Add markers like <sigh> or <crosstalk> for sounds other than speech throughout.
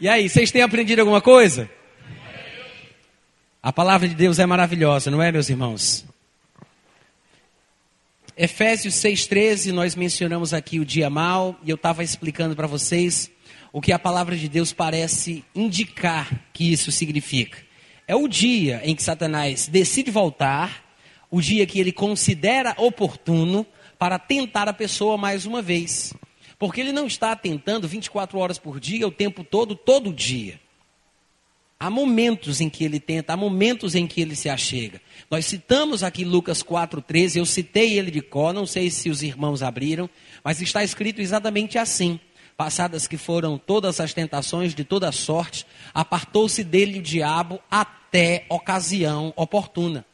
E aí, vocês têm aprendido alguma coisa? A palavra de Deus é maravilhosa, não é, meus irmãos? Efésios 6,13, nós mencionamos aqui o dia mal, e eu estava explicando para vocês o que a palavra de Deus parece indicar que isso significa. É o dia em que Satanás decide voltar, o dia que ele considera oportuno para tentar a pessoa mais uma vez. Porque ele não está tentando 24 horas por dia, o tempo todo, todo dia. Há momentos em que ele tenta, há momentos em que ele se achega. Nós citamos aqui Lucas 4,13, eu citei ele de có, não sei se os irmãos abriram, mas está escrito exatamente assim. Passadas que foram todas as tentações de toda sorte, apartou-se dele o diabo até ocasião oportuna.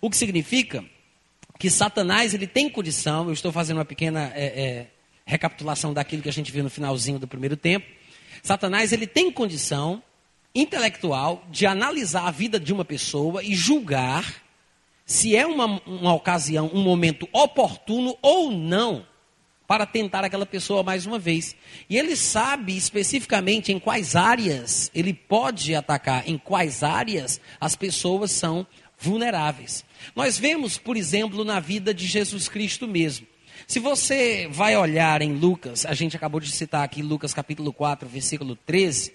O que significa que Satanás ele tem condição, eu estou fazendo uma pequena é, é, recapitulação daquilo que a gente viu no finalzinho do primeiro tempo. Satanás ele tem condição intelectual de analisar a vida de uma pessoa e julgar se é uma, uma ocasião, um momento oportuno ou não para tentar aquela pessoa mais uma vez. E ele sabe especificamente em quais áreas ele pode atacar, em quais áreas as pessoas são vulneráveis. Nós vemos, por exemplo, na vida de Jesus Cristo mesmo. Se você vai olhar em Lucas, a gente acabou de citar aqui Lucas capítulo 4, versículo 13,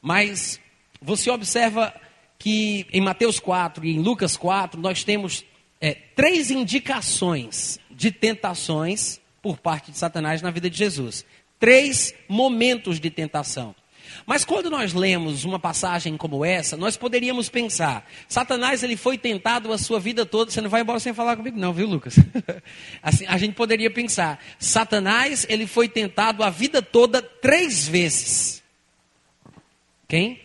mas você observa que em Mateus 4 e em Lucas 4 nós temos é, três indicações de tentações por parte de Satanás na vida de Jesus. Três momentos de tentação. Mas quando nós lemos uma passagem como essa, nós poderíamos pensar: Satanás ele foi tentado a sua vida toda. Você não vai embora sem falar comigo, não, viu, Lucas? <laughs> assim, a gente poderia pensar: Satanás ele foi tentado a vida toda três vezes. Quem?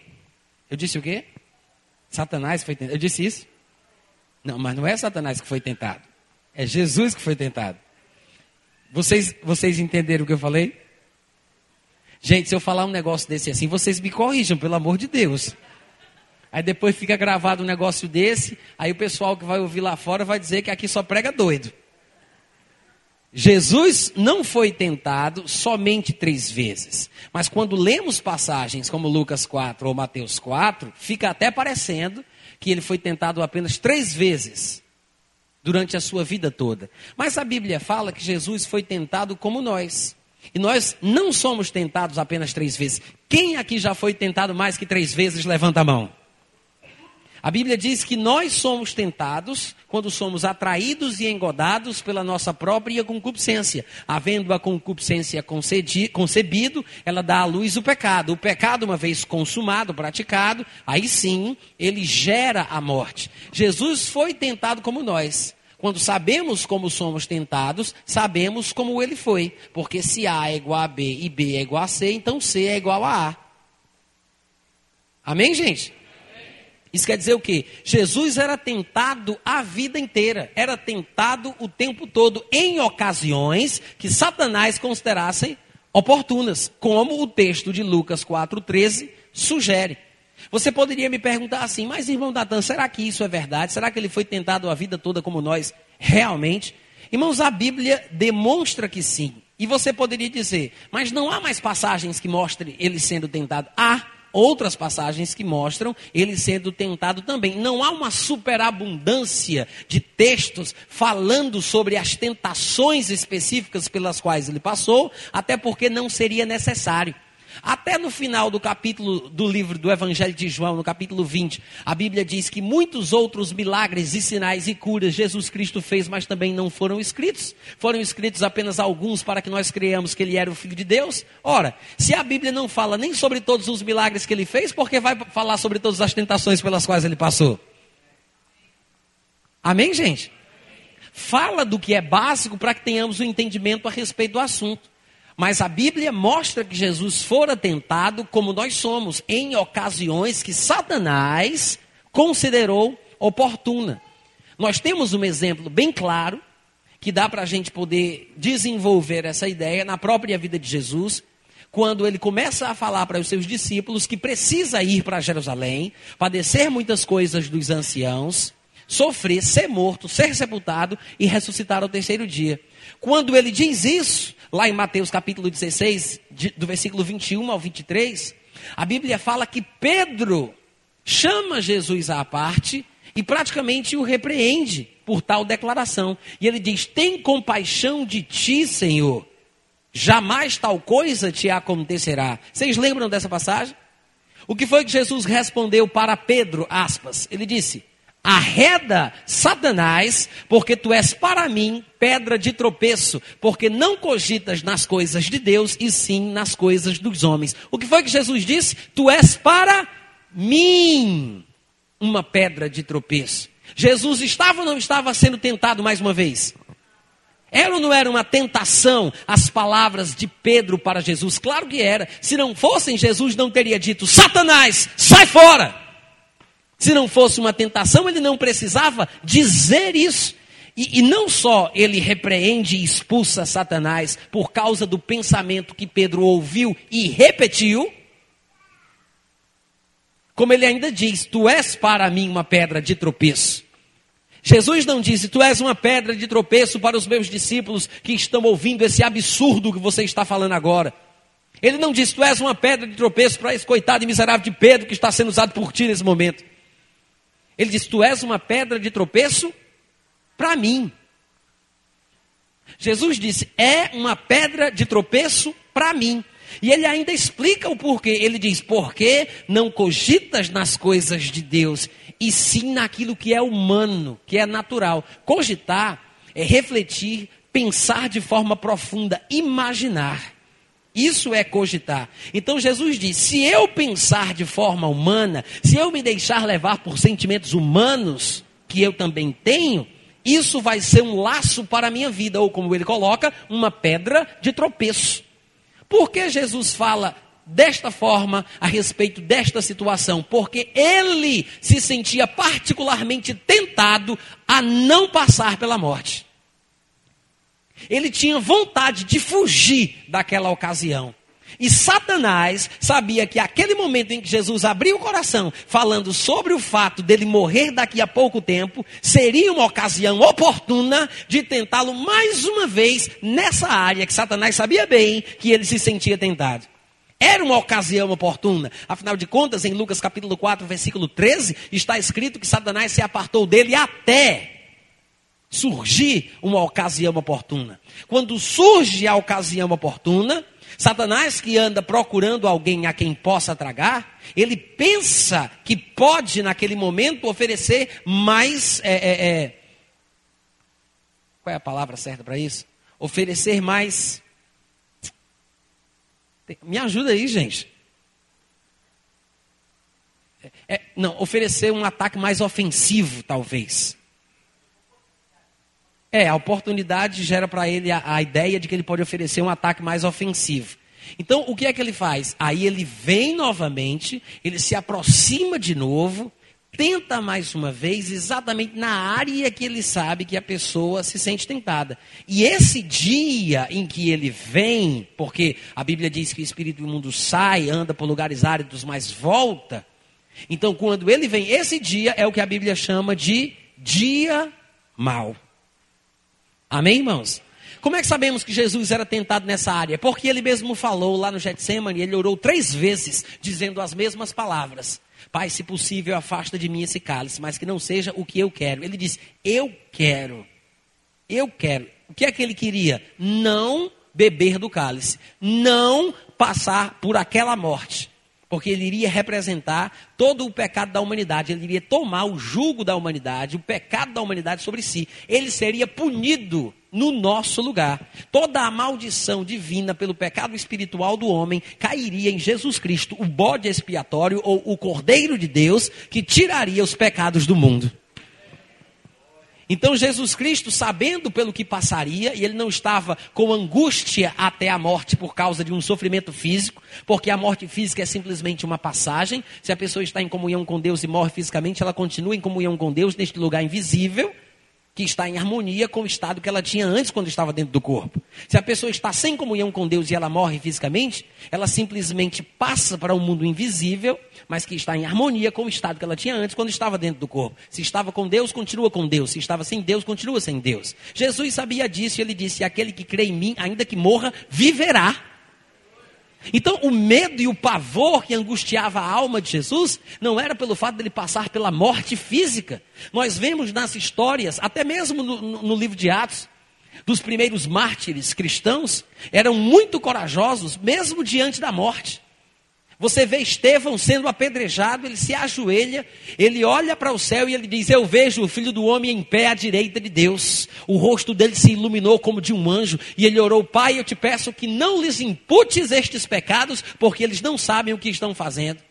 Eu disse o quê? Satanás foi tentado. Eu disse isso? Não, mas não é Satanás que foi tentado. É Jesus que foi tentado. Vocês, vocês entenderam o que eu falei? Gente, se eu falar um negócio desse assim, vocês me corrijam, pelo amor de Deus. Aí depois fica gravado um negócio desse, aí o pessoal que vai ouvir lá fora vai dizer que aqui só prega doido. Jesus não foi tentado somente três vezes. Mas quando lemos passagens como Lucas 4 ou Mateus 4, fica até parecendo que ele foi tentado apenas três vezes durante a sua vida toda. Mas a Bíblia fala que Jesus foi tentado como nós. E nós não somos tentados apenas três vezes. Quem aqui já foi tentado mais que três vezes? Levanta a mão. A Bíblia diz que nós somos tentados quando somos atraídos e engodados pela nossa própria concupiscência. Havendo a concupiscência concebido, ela dá à luz o pecado. O pecado, uma vez consumado, praticado, aí sim, ele gera a morte. Jesus foi tentado como nós. Quando sabemos como somos tentados, sabemos como ele foi. Porque se A é igual a B e B é igual a C, então C é igual a A. Amém, gente? Isso quer dizer o quê? Jesus era tentado a vida inteira, era tentado o tempo todo, em ocasiões que Satanás considerassem oportunas, como o texto de Lucas 4,13 sugere. Você poderia me perguntar assim, mas irmão Datan, será que isso é verdade? Será que ele foi tentado a vida toda como nós realmente? Irmãos, a Bíblia demonstra que sim. E você poderia dizer, mas não há mais passagens que mostrem ele sendo tentado? Há outras passagens que mostram ele sendo tentado também. Não há uma superabundância de textos falando sobre as tentações específicas pelas quais ele passou, até porque não seria necessário. Até no final do capítulo do livro do Evangelho de João, no capítulo 20, a Bíblia diz que muitos outros milagres e sinais e curas Jesus Cristo fez, mas também não foram escritos. Foram escritos apenas alguns para que nós creiamos que ele era o Filho de Deus. Ora, se a Bíblia não fala nem sobre todos os milagres que ele fez, por que vai falar sobre todas as tentações pelas quais ele passou? Amém, gente? Fala do que é básico para que tenhamos o um entendimento a respeito do assunto. Mas a Bíblia mostra que Jesus fora tentado como nós somos, em ocasiões que Satanás considerou oportuna. Nós temos um exemplo bem claro que dá para a gente poder desenvolver essa ideia na própria vida de Jesus, quando ele começa a falar para os seus discípulos que precisa ir para Jerusalém, padecer muitas coisas dos anciãos, sofrer, ser morto, ser sepultado e ressuscitar ao terceiro dia. Quando ele diz isso, lá em Mateus capítulo 16, do versículo 21 ao 23, A Bíblia fala que Pedro chama Jesus à parte e praticamente o repreende por tal declaração. E ele diz: Tem compaixão de ti, Senhor. Jamais tal coisa te acontecerá. Vocês lembram dessa passagem? O que foi que Jesus respondeu para Pedro? Aspas. Ele disse: Arreda, Satanás, porque tu és para mim pedra de tropeço, porque não cogitas nas coisas de Deus e sim nas coisas dos homens. O que foi que Jesus disse? Tu és para mim uma pedra de tropeço. Jesus estava ou não estava sendo tentado mais uma vez? Era ou não era uma tentação as palavras de Pedro para Jesus? Claro que era. Se não fossem, Jesus não teria dito: Satanás, sai fora. Se não fosse uma tentação, ele não precisava dizer isso. E, e, não só ele repreende e expulsa Satanás por causa do pensamento que Pedro ouviu e repetiu, como ele ainda diz: Tu és para mim uma pedra de tropeço. Jesus não disse: Tu és uma pedra de tropeço para os meus discípulos que estão ouvindo esse absurdo que você está falando agora. Ele não disse: Tu és uma pedra de tropeço para esse coitado e miserável de Pedro que está sendo usado por ti nesse momento. Ele disse: Tu és uma pedra de tropeço para mim. Jesus disse: É uma pedra de tropeço para mim. E ele ainda explica o porquê. Ele diz: Porque não cogitas nas coisas de Deus, e sim naquilo que é humano, que é natural. Cogitar é refletir, pensar de forma profunda, imaginar. Isso é cogitar. Então Jesus diz: se eu pensar de forma humana, se eu me deixar levar por sentimentos humanos, que eu também tenho, isso vai ser um laço para a minha vida, ou como ele coloca, uma pedra de tropeço. Por que Jesus fala desta forma a respeito desta situação? Porque ele se sentia particularmente tentado a não passar pela morte. Ele tinha vontade de fugir daquela ocasião. E Satanás sabia que aquele momento em que Jesus abriu o coração, falando sobre o fato dele morrer daqui a pouco tempo, seria uma ocasião oportuna de tentá-lo mais uma vez nessa área que Satanás sabia bem que ele se sentia tentado. Era uma ocasião oportuna. Afinal de contas, em Lucas capítulo 4, versículo 13, está escrito que Satanás se apartou dele até surgir uma ocasião oportuna. Quando surge a ocasião oportuna, Satanás, que anda procurando alguém a quem possa tragar, ele pensa que pode, naquele momento, oferecer mais. É, é, é, qual é a palavra certa para isso? Oferecer mais. Me ajuda aí, gente. É, é não, oferecer um ataque mais ofensivo, talvez. É, a oportunidade gera para ele a, a, ideia de que ele pode oferecer um ataque mais ofensivo. Então, o que é que ele faz? Aí ele vem novamente, ele se aproxima de novo, tenta mais uma vez, exatamente na área que ele sabe que a pessoa se sente tentada. E esse dia em que ele vem, porque a Bíblia diz que o espírito do mundo sai, anda por lugares áridos, mas volta. Então, quando ele vem, esse dia é o que a Bíblia chama de dia mau. Amém, irmãos? Como é que sabemos que Jesus era tentado nessa área? Porque ele mesmo falou lá no Getsemane, ele orou três vezes, dizendo as mesmas palavras. Pai, se possível, afasta de mim esse cálice, mas que não seja o que eu quero. Ele disse, eu quero. Eu quero. O que é que ele queria? Não beber do cálice. Não passar por aquela morte porque ele iria representar todo o pecado da humanidade, ele iria tomar o jugo da humanidade, o pecado da humanidade sobre si. Ele seria punido no nosso lugar. Toda a maldição divina pelo pecado espiritual do homem cairia em Jesus Cristo, o bode expiatório ou o Cordeiro de Deus que tiraria os pecados do mundo. Então Jesus Cristo, sabendo pelo que passaria, e ele não estava com angústia até a morte por causa de um sofrimento físico, porque a morte física é simplesmente uma passagem. Se a pessoa está em comunhão com Deus e morre fisicamente, ela continua em comunhão com Deus neste lugar invisível que está em harmonia com o estado que ela tinha antes quando estava dentro do corpo. Se a pessoa está sem comunhão com Deus e ela morre fisicamente, ela simplesmente passa para um mundo invisível, mas que está em harmonia com o estado que ela tinha antes quando estava dentro do corpo. Se estava com Deus, continua com Deus. Se estava sem Deus, continua sem Deus. Jesus sabia disso e ele disse: Aquele que crê em mim, ainda que morra, viverá. Então, o medo e o pavor que angustiava a alma de Jesus não era pelo fato dele passar pela morte física. Nós vemos nas histórias, até mesmo no, no, livro de Atos, dos primeiros mártires cristãos, eram muito corajosos, mesmo diante da morte. Você vê Estevão sendo apedrejado, ele se ajoelha, ele olha para o céu e ele diz: Eu vejo o filho do homem em pé à direita de Deus. O rosto dele se iluminou como de um anjo e ele orou: Pai, eu te peço que não lhes imputes estes pecados, porque eles não sabem o que estão fazendo.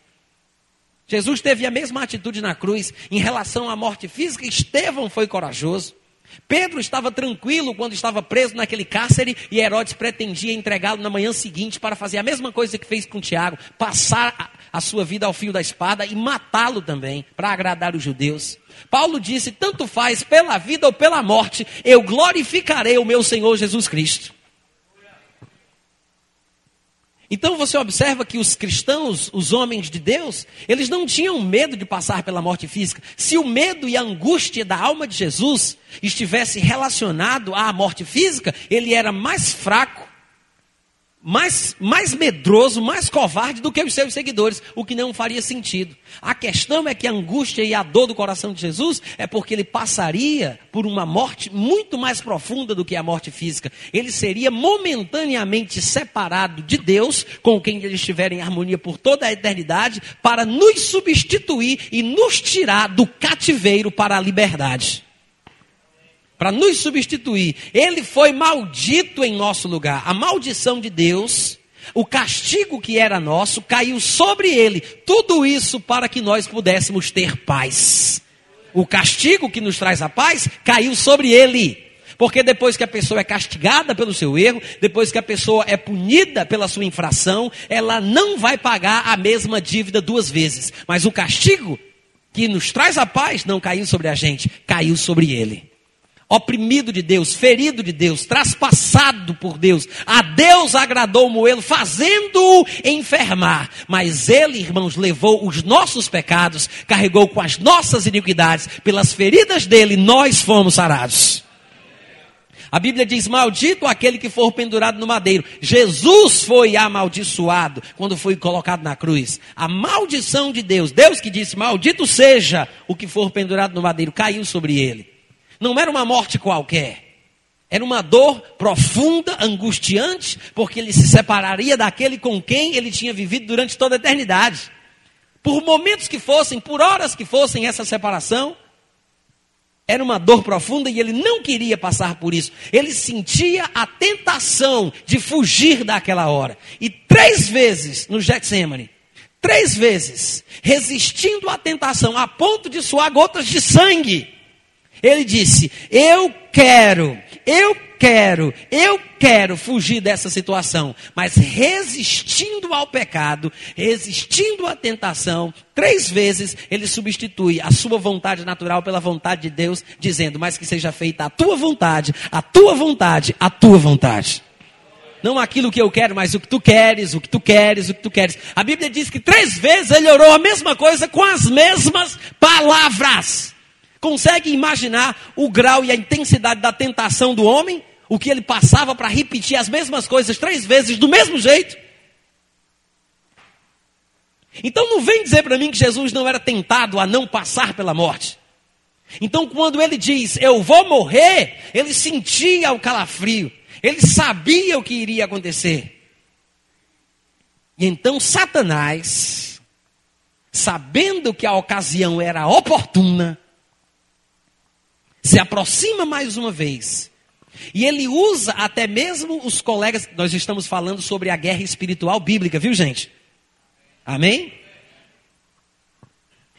Jesus teve a mesma atitude na cruz em relação à morte física. Estevão foi corajoso. Pedro estava tranquilo quando estava preso naquele cárcere e Herodes pretendia entregá-lo na manhã seguinte para fazer a mesma coisa que fez com Tiago, passar a, sua vida ao fio da espada e matá-lo também, para agradar os judeus. Paulo disse: tanto faz pela vida ou pela morte, eu glorificarei o meu Senhor Jesus Cristo. Então você observa que os cristãos, os homens de Deus, eles não tinham medo de passar pela morte física. Se o medo e a angústia da alma de Jesus estivesse relacionado à morte física, ele era mais fraco mais, mais medroso, mais covarde do que os seus seguidores, o que não faria sentido. A questão é que a angústia e a dor do coração de Jesus é porque ele passaria por uma morte muito mais profunda do que a morte física. Ele seria momentaneamente separado de Deus, com quem ele estiver em harmonia por toda a eternidade, para nos substituir e nos tirar do cativeiro para a liberdade para nos substituir. Ele foi maldito em nosso lugar. A maldição de Deus, o castigo que era nosso, caiu sobre ele. Tudo isso para que nós pudéssemos ter paz. O castigo que nos traz a paz caiu sobre ele. Porque depois que a pessoa é castigada pelo seu erro, depois que a pessoa é punida pela sua infração, ela não vai pagar a mesma dívida duas vezes. Mas o castigo que nos traz a paz não caiu sobre a gente, caiu sobre ele oprimido de Deus, ferido de Deus, traspassado por Deus. A Deus agradou moê-lo, fazendo-o enfermar. Mas ele, irmãos, levou os nossos pecados, carregou com as nossas iniquidades. Pelas feridas dele, nós fomos sarados. A Bíblia diz: Maldito aquele que for pendurado no madeiro. Jesus foi amaldiçoado quando foi colocado na cruz. A maldição de Deus, Deus que disse: Maldito seja o que for pendurado no madeiro, caiu sobre ele. Não era uma morte qualquer. Era uma dor profunda, angustiante, porque ele se separaria daquele com quem ele tinha vivido durante toda a eternidade. Por momentos que fossem, por horas que fossem essa separação, era uma dor profunda e ele não queria passar por isso. Ele sentia a tentação de fugir daquela hora. E três vezes no Getsemane, três vezes, resistindo à tentação a ponto de suar gotas de sangue, ele disse: Eu quero, eu quero, eu quero fugir dessa situação, mas resistindo ao pecado, resistindo à tentação, três vezes ele substitui a sua vontade natural pela vontade de Deus, dizendo: Mas que seja feita a tua vontade, a tua vontade, a tua vontade. Não aquilo que eu quero, mas o que tu queres, o que tu queres, o que tu queres. A Bíblia diz que três vezes ele orou a mesma coisa com as mesmas palavras. Consegue imaginar o grau e a intensidade da tentação do homem? O que ele passava para repetir as mesmas coisas três vezes do mesmo jeito? Então não vem dizer para mim que Jesus não era tentado a não passar pela morte. Então quando ele diz, eu vou morrer, ele sentia o calafrio. Ele sabia o que iria acontecer. E então Satanás, sabendo que a ocasião era oportuna, se aproxima mais uma vez. E ele usa até mesmo os colegas. Nós estamos falando sobre a guerra espiritual bíblica, viu, gente? Amém?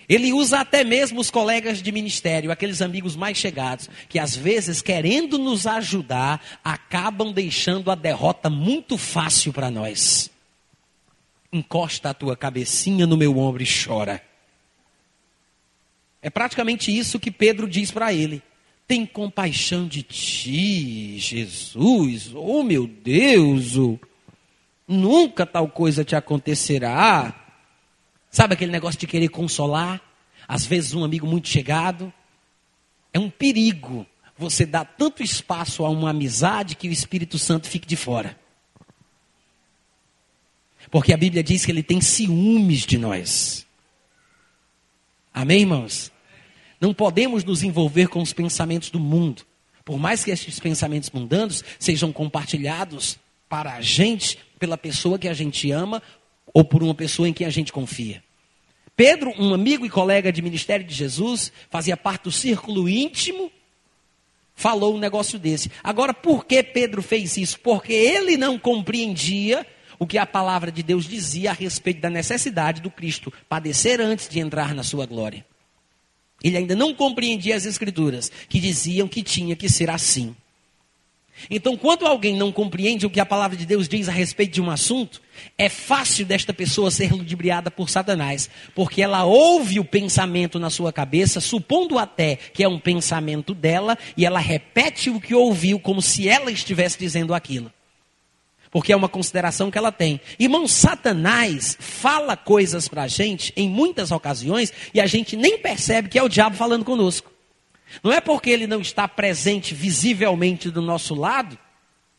Ele usa até mesmo os colegas de ministério, aqueles amigos mais chegados, que às vezes, querendo nos ajudar, acabam deixando a derrota muito fácil para nós. Encosta a tua cabecinha no meu ombro e chora. É praticamente isso que Pedro diz para ele tem compaixão de ti, Jesus. Oh, meu Deus, oh, nunca tal coisa te acontecerá. Sabe aquele negócio de querer consolar? Às vezes, um amigo muito chegado. É um perigo você dar tanto espaço a uma amizade que o Espírito Santo fique de fora. Porque a Bíblia diz que ele tem ciúmes de nós. Amém, irmãos? Não podemos nos envolver com os pensamentos do mundo. Por mais que estes pensamentos mundanos sejam compartilhados para a gente, pela pessoa que a gente ama ou por uma pessoa em quem a gente confia. Pedro, um amigo e colega de ministério de Jesus, fazia parte do círculo íntimo, falou um negócio desse. Agora, por que Pedro fez isso? Porque ele não compreendia o que a palavra de Deus dizia a respeito da necessidade do Cristo padecer antes de entrar na sua glória. Ele ainda não compreendia as Escrituras, que diziam que tinha que ser assim. Então, quando alguém não compreende o que a palavra de Deus diz a respeito de um assunto, é fácil desta pessoa ser ludibriada por Satanás, porque ela ouve o pensamento na sua cabeça, supondo até que é um pensamento dela, e ela repete o que ouviu como se ela estivesse dizendo aquilo porque é uma consideração que ela tem. Irmão, Satanás fala coisas para a gente em muitas ocasiões e a gente nem percebe que é o diabo falando conosco. Não é porque ele não está presente visivelmente do nosso lado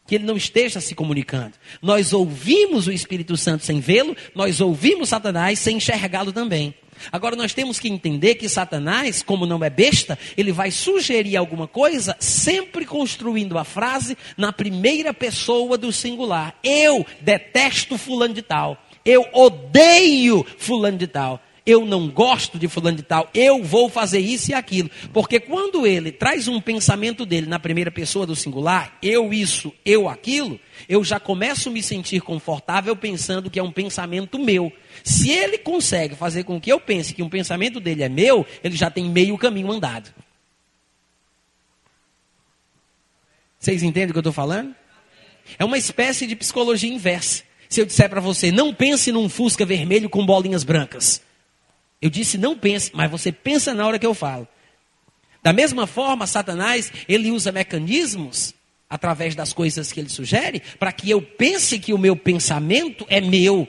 que ele não esteja se comunicando. Nós ouvimos o Espírito Santo sem vê-lo, nós ouvimos Satanás sem enxergá-lo também. Agora nós temos que entender que Satanás, como não é besta, ele vai sugerir alguma coisa, sempre construindo a frase na primeira pessoa do singular. Eu detesto fulano de tal. Eu odeio fulano de tal eu não gosto de fulano de tal, eu vou fazer isso e aquilo. Porque quando ele traz um pensamento dele na primeira pessoa do singular, eu isso, eu aquilo, eu já começo a me sentir confortável pensando que é um pensamento meu. Se ele consegue fazer com que eu pense que um pensamento dele é meu, ele já tem meio caminho andado. Vocês entendem o que eu estou falando? É uma espécie de psicologia inversa. Se eu disser para você, não pense num Fusca vermelho com bolinhas brancas. Eu disse não pense, mas você pensa na hora que eu falo. Da mesma forma, Satanás, ele usa mecanismos através das coisas que ele sugere para que eu pense que o meu pensamento é meu.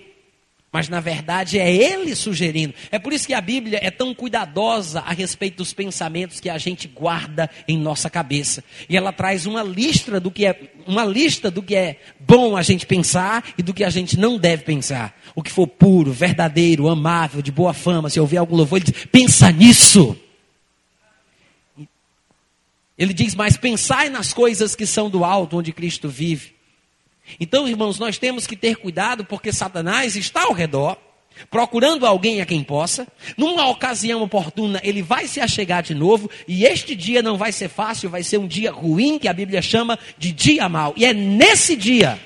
Mas na verdade é ele sugerindo. É por isso que a Bíblia é tão cuidadosa a respeito dos pensamentos que a gente guarda em nossa cabeça. E ela traz uma lista do que é uma lista do que é bom a gente pensar e do que a gente não deve pensar. O que for puro, verdadeiro, amável, de boa fama, se ouvir algum louvor, ele diz: "Pensa nisso". Ele diz: "Mas pensai nas coisas que são do alto, onde Cristo vive". Então, irmãos, nós temos que ter cuidado porque Satanás está ao redor, procurando alguém a quem possa. Numa ocasião oportuna, ele vai se achegar de novo, e este dia não vai ser fácil, vai ser um dia ruim, que a Bíblia chama de dia mau. E é nesse dia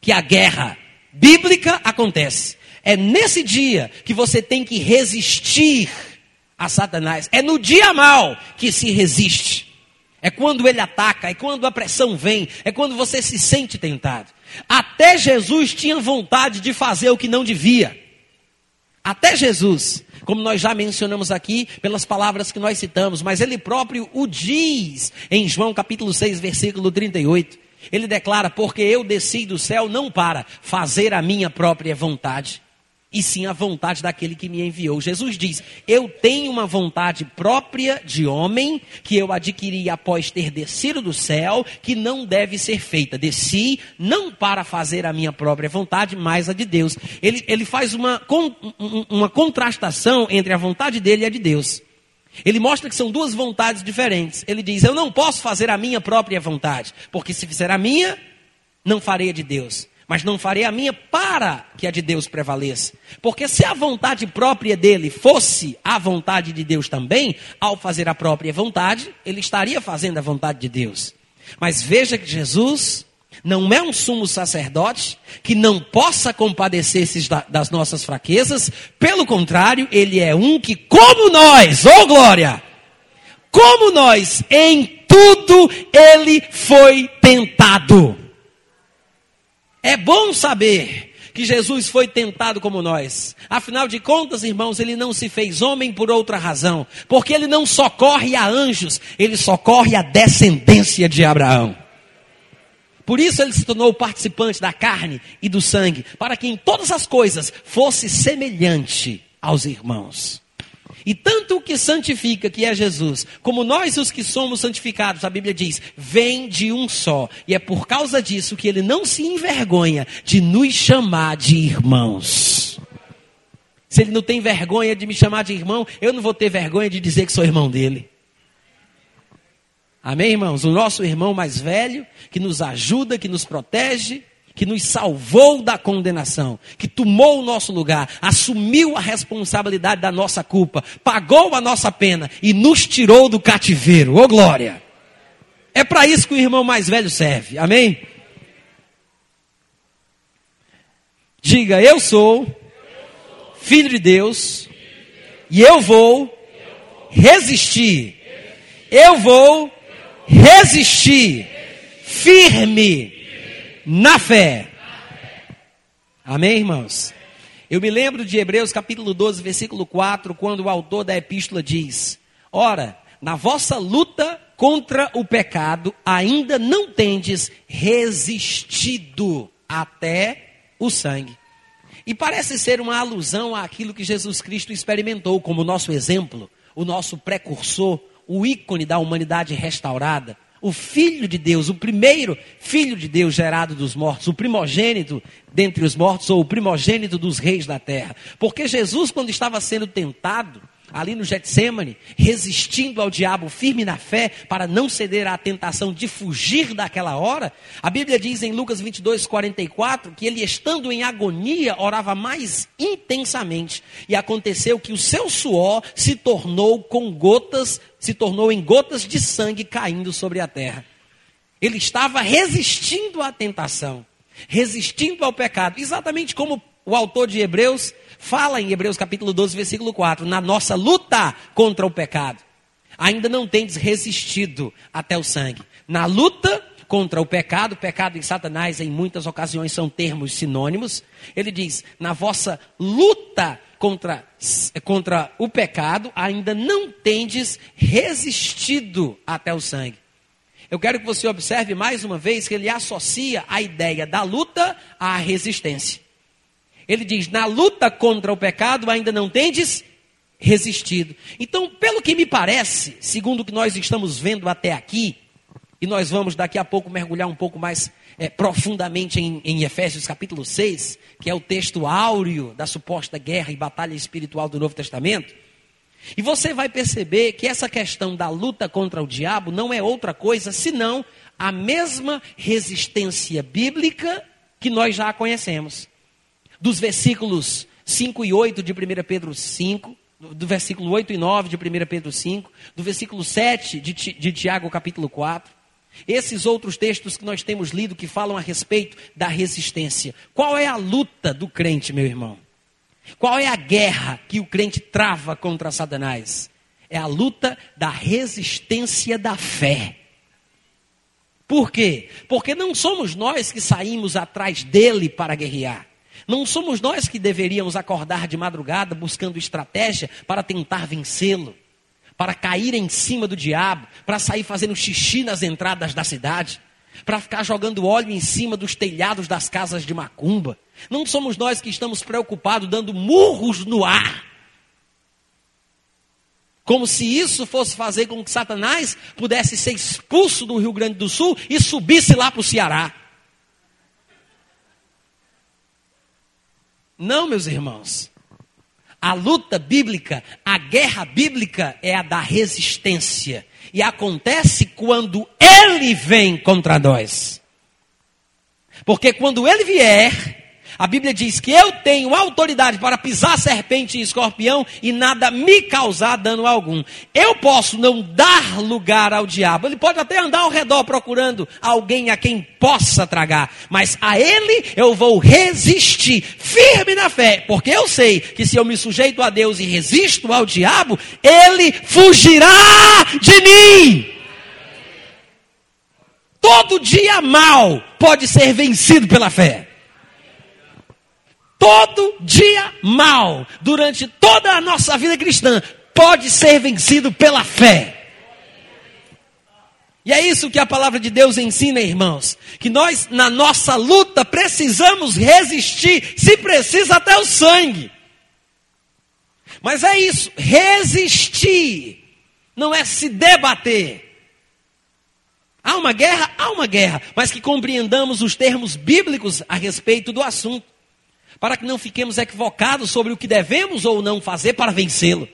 que a guerra bíblica acontece. É nesse dia que você tem que resistir a Satanás. É no dia mau que se resiste. É quando ele ataca, é quando a pressão vem, é quando você se sente tentado. Até Jesus tinha vontade de fazer o que não devia. Até Jesus, como nós já mencionamos aqui pelas palavras que nós citamos, mas ele próprio o diz em João capítulo 6, versículo 38. Ele declara: Porque eu desci do céu não para fazer a minha própria vontade, e sim a vontade daquele que me enviou. Jesus diz: Eu tenho uma vontade própria de homem que eu adquiri após ter descido do céu, que não deve ser feita. Desci não para fazer a minha própria vontade, mas a de Deus. Ele, ele faz uma, uma contrastação entre a vontade dele e a de Deus. Ele mostra que são duas vontades diferentes. Ele diz: Eu não posso fazer a minha própria vontade, porque se fizer a minha, não farei a de Deus mas não farei a minha para que a de Deus prevaleça. Porque se a vontade própria dele fosse a vontade de Deus também, ao fazer a própria vontade, ele estaria fazendo a vontade de Deus. Mas veja que Jesus não é um sumo sacerdote que não possa compadecer-se das nossas fraquezas, pelo contrário, ele é um que, como nós, ô oh glória, como nós, em tudo ele foi tentado. É bom saber que Jesus foi tentado como nós. Afinal de contas, irmãos, ele não se fez homem por outra razão, porque ele não socorre a anjos, ele socorre a descendência de Abraão. Por isso ele se tornou participante da carne e do sangue, para que em todas as coisas fosse semelhante aos irmãos. E tanto o que santifica, que é Jesus, como nós os que somos santificados, a Bíblia diz, vem de um só. E é por causa disso que ele não se envergonha de nos chamar de irmãos. Se ele não tem vergonha de me chamar de irmão, eu não vou ter vergonha de dizer que sou irmão dele. Amém, irmãos? O nosso irmão mais velho, que nos ajuda, que nos protege, que nos salvou da condenação, que tomou o nosso lugar, assumiu a responsabilidade da nossa culpa, pagou a nossa pena e nos tirou do cativeiro. Ô oh, glória! É para isso que o irmão mais velho serve. Amém? Diga, eu sou filho de Deus e eu vou resistir. Eu vou resistir firme na fé. Amém, irmãos? Eu me lembro de Hebreus capítulo 12, versículo 4, quando o autor da epístola diz: Ora, na vossa luta contra o pecado, ainda não tendes resistido até o sangue. E parece ser uma alusão àquilo que Jesus Cristo experimentou como nosso exemplo, o nosso precursor, o ícone da humanidade restaurada o Filho de Deus, o primeiro Filho de Deus gerado dos mortos, o primogênito dentre os mortos, ou o primogênito dos reis da terra. Porque Jesus, quando estava sendo tentado, ali no Getsemane, resistindo ao diabo firme na fé, para não ceder à tentação de fugir daquela hora, a Bíblia diz em Lucas 22, 44, que ele, estando em agonia, orava mais intensamente. E aconteceu que o seu suor se tornou com gotas, se tornou em gotas de sangue caindo sobre a terra. Ele estava resistindo à tentação, resistindo ao pecado, exatamente como o autor de Hebreus fala em Hebreus capítulo 12, versículo 4, na nossa luta contra o pecado. Ainda não tendes resistido até o sangue. Na luta contra o pecado, pecado e Satanás em muitas ocasiões são termos sinônimos. Ele diz: na vossa luta contra, contra o pecado, ainda não tendes resistido até o sangue. Eu quero que você observe mais uma vez que ele associa a ideia da luta à resistência. Ele diz: na luta contra o pecado ainda não tendes resistido. Então, pelo que me parece, segundo o que nós estamos vendo até aqui, e nós vamos daqui a pouco mergulhar um pouco mais é, profundamente em, em Efésios capítulo 6, que é o texto áureo da suposta guerra e batalha espiritual do Novo Testamento. E você vai perceber que essa questão da luta contra o diabo não é outra coisa senão a mesma resistência bíblica que nós já conhecemos dos versículos 5 e 8 de 1 Pedro 5, do versículo 8 e 9 de 1 Pedro 5, do versículo 7 de, Tiago capítulo 4. Esses outros textos que nós temos lido que falam a respeito da resistência. Qual é a luta do crente, meu irmão? Qual é a guerra que o crente trava contra Satanás? É a luta da resistência da fé. Por quê? Porque não somos nós que saímos atrás dele para guerrear. Não somos nós que deveríamos acordar de madrugada buscando estratégia para tentar vencê-lo, para cair em cima do diabo, para sair fazendo xixi nas entradas da cidade, para ficar jogando óleo em cima dos telhados das casas de macumba. Não somos nós que estamos preocupados dando murros no ar. Como se isso fosse fazer com que Satanás pudesse ser expulso do Rio Grande do Sul e subisse lá para o Ceará. Não, meus irmãos. A luta bíblica, a guerra bíblica é a da resistência. E acontece quando ele vem contra nós. Porque quando ele vier, a Bíblia diz que eu tenho autoridade para pisar serpente e escorpião e nada me causar dano algum. Eu posso não dar lugar ao diabo. Ele pode até andar ao redor procurando alguém a quem possa tragar, mas a ele eu vou resistir firme na fé, porque eu sei que se eu me sujeito a Deus e resisto ao diabo, ele fugirá de mim. Todo dia mal pode ser vencido pela fé todo dia mal, durante toda a nossa vida cristã, pode ser vencido pela fé. E é isso que a palavra de Deus ensina, irmãos. Que nós, na nossa luta, precisamos resistir, se precisa, até o sangue. Mas é isso, resistir não é se debater. Há uma guerra? Há uma guerra, mas que compreendamos os termos bíblicos a respeito do assunto, para que não fiquemos equivocados sobre o que devemos ou não fazer para vencê-lo.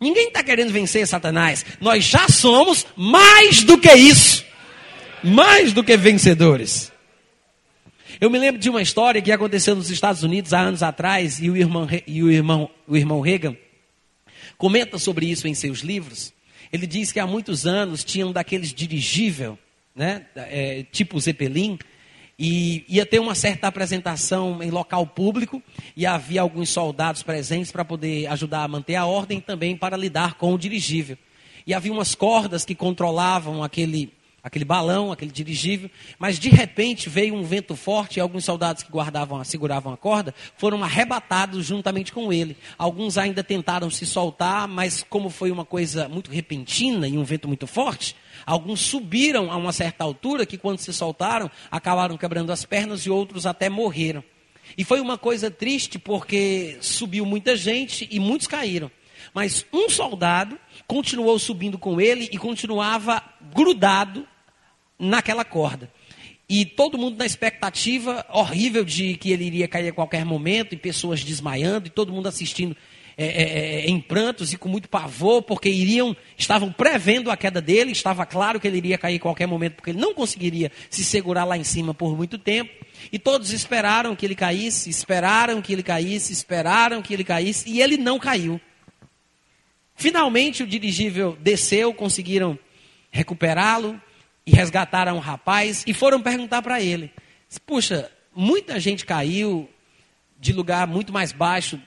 Ninguém está querendo vencer Satanás, nós já somos mais do que isso, mais do que vencedores. Eu me lembro de uma história que aconteceu nos Estados Unidos há anos atrás, e o irmão, e o irmão, o irmão Reagan comenta sobre isso em seus livros. Ele diz que há muitos anos tinham daqueles dirigível, né, é, tipo Zeppelin, e ia ter uma certa apresentação em local público, e havia alguns soldados presentes para poder ajudar a manter a ordem e também para lidar com o dirigível. E havia umas cordas que controlavam aquele aquele balão, aquele dirigível, mas de repente veio um vento forte e alguns soldados que guardavam, seguravam a corda foram arrebatados juntamente com ele. Alguns ainda tentaram se soltar, mas como foi uma coisa muito repentina e um vento muito forte, alguns subiram a uma certa altura que quando se soltaram acabaram quebrando as pernas e outros até morreram. E foi uma coisa triste porque subiu muita gente e muitos caíram. Mas um soldado continuou subindo com ele e continuava grudado naquela corda. E todo mundo na expectativa horrível de que ele iria cair a qualquer momento, e pessoas desmaiando, e todo mundo assistindo é, é, é, em prantos e com muito pavor, porque iriam, estavam prevendo a queda dele, estava claro que ele iria cair a qualquer momento, porque ele não conseguiria se segurar lá em cima por muito tempo. E todos esperaram que ele caísse, esperaram que ele caísse, esperaram que ele caísse, e ele não caiu. Finalmente o dirigível desceu, conseguiram recuperá-lo, e resgataram o rapaz e foram perguntar para ele: Puxa, muita gente caiu de lugar muito mais baixo,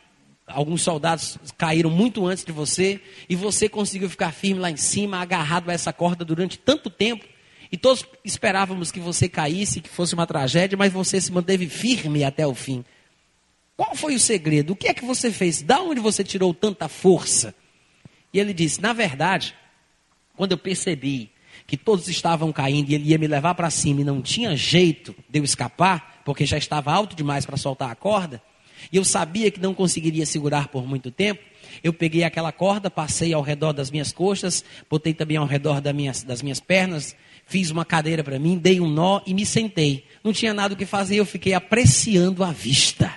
alguns soldados caíram muito antes de você e você conseguiu ficar firme lá em cima, agarrado a essa corda durante tanto tempo. E todos esperávamos que você caísse, que fosse uma tragédia, mas você se manteve firme até o fim. Qual foi o segredo? O que é que você fez? Da onde você tirou tanta força? E ele disse: Na verdade, quando eu percebi que todos estavam caindo e ele ia me levar para cima e não tinha jeito de eu escapar, porque já estava alto demais para soltar a corda, e eu sabia que não conseguiria segurar por muito tempo, eu peguei aquela corda, passei ao redor das minhas coxas, botei também ao redor das minhas, das minhas pernas, fiz uma cadeira para mim, dei um nó e me sentei. Não tinha nada o que fazer, eu fiquei apreciando a vista.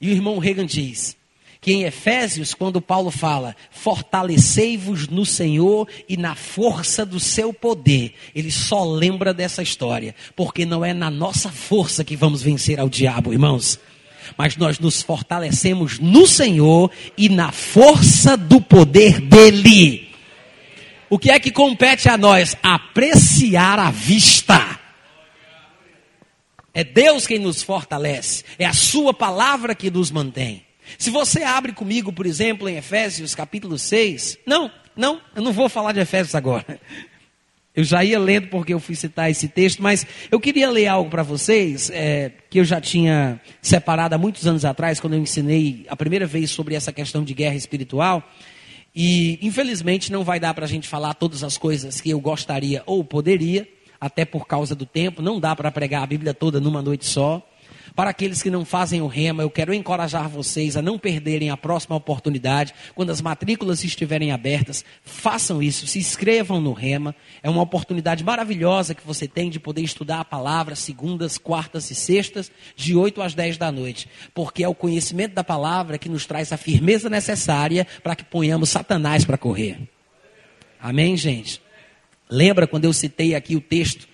E o irmão Reagan diz: que em Efésios, quando Paulo fala, fortalecei-vos no Senhor e na força do seu poder, ele só lembra dessa história, porque não é na nossa força que vamos vencer ao diabo, irmãos. Mas nós nos fortalecemos no Senhor e na força do poder dele. O que é que compete a nós? Apreciar a vista. É Deus quem nos fortalece, é a Sua palavra que nos mantém. Se você abre comigo, por exemplo, em Efésios capítulo 6, não, não, eu não vou falar de Efésios agora. Eu já ia lendo porque eu fui citar esse texto, mas eu queria ler algo para vocês é, que eu já tinha separado há muitos anos atrás, quando eu ensinei a primeira vez sobre essa questão de guerra espiritual. E infelizmente não vai dar para a gente falar todas as coisas que eu gostaria ou poderia, até por causa do tempo, não dá para pregar a Bíblia toda numa noite só. Para aqueles que não fazem o rema, eu quero encorajar vocês a não perderem a próxima oportunidade. Quando as matrículas estiverem abertas, façam isso, se inscrevam no rema. É uma oportunidade maravilhosa que você tem de poder estudar a palavra segundas, quartas e sextas, de 8 às 10 da noite. Porque é o conhecimento da palavra que nos traz a firmeza necessária para que ponhamos Satanás para correr. Amém, gente? Lembra quando eu citei aqui o texto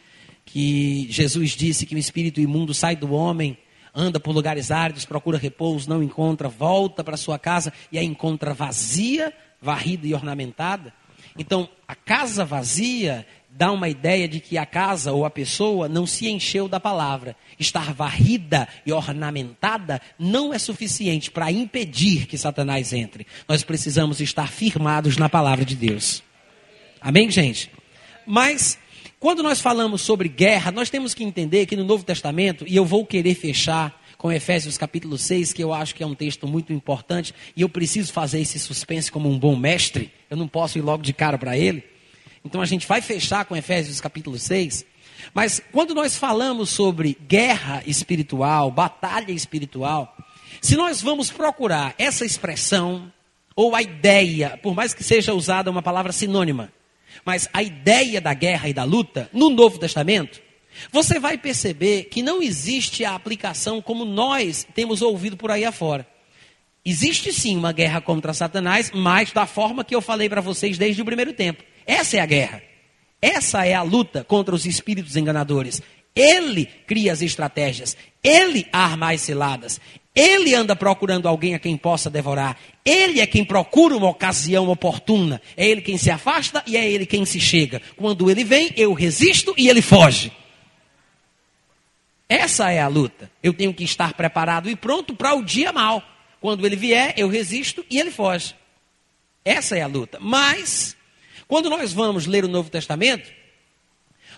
que Jesus disse que o espírito imundo sai do homem anda por lugares áridos, procura repouso, não encontra, volta para sua casa e a encontra vazia, varrida e ornamentada. Então, a casa vazia dá uma ideia de que a casa ou a pessoa não se encheu da palavra. Estar varrida e ornamentada não é suficiente para impedir que Satanás entre. Nós precisamos estar firmados na palavra de Deus. Amém, gente? Mas quando nós falamos sobre guerra, nós temos que entender que no Novo Testamento, e eu vou querer fechar com Efésios capítulo 6, que eu acho que é um texto muito importante, e eu preciso fazer esse suspense como um bom mestre, eu não posso ir logo de cara para ele. Então a gente vai fechar com Efésios capítulo 6. Mas quando nós falamos sobre guerra espiritual, batalha espiritual, Se nós vamos procurar essa expressão, ou a ideia, por mais que seja usada uma palavra sinônima, mas a ideia da guerra e da luta no Novo Testamento, você vai perceber que não existe a aplicação como nós temos ouvido por aí afora. Existe sim uma guerra contra Satanás, mas da forma que eu falei para vocês desde o primeiro tempo. Essa é a guerra. Essa é a luta contra os espíritos enganadores. Ele cria as estratégias, ele arma as ciladas, ele anda procurando alguém a quem possa devorar. Ele é quem procura uma ocasião oportuna. É ele quem se afasta e é ele quem se chega. Quando ele vem, eu resisto e ele foge. Essa é a luta. Eu tenho que estar preparado e pronto para o dia mal. Quando ele vier, eu resisto e ele foge. Essa é a luta. Mas, quando nós vamos ler o Novo Testamento,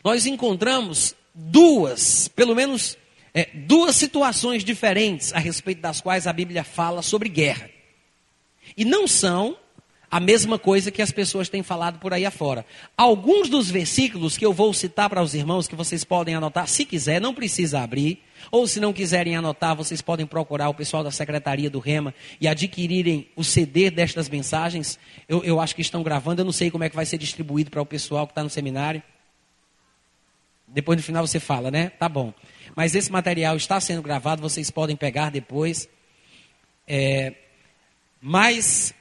nós encontramos duas, pelo menos é, duas situações diferentes a respeito das quais a Bíblia fala sobre guerra. E não são a mesma coisa que as pessoas têm falado por aí afora. Alguns dos versículos que eu vou citar para os irmãos, que vocês podem anotar, se quiser, não precisa abrir. Ou se não quiserem anotar, vocês podem procurar o pessoal da Secretaria do Rema e adquirirem o CD destas mensagens. Eu, eu acho que estão gravando, eu não sei como é que vai ser distribuído para o pessoal que está no seminário. Depois no final você fala, né? Tá bom. Mas esse material está sendo gravado, vocês podem pegar depois. É, mas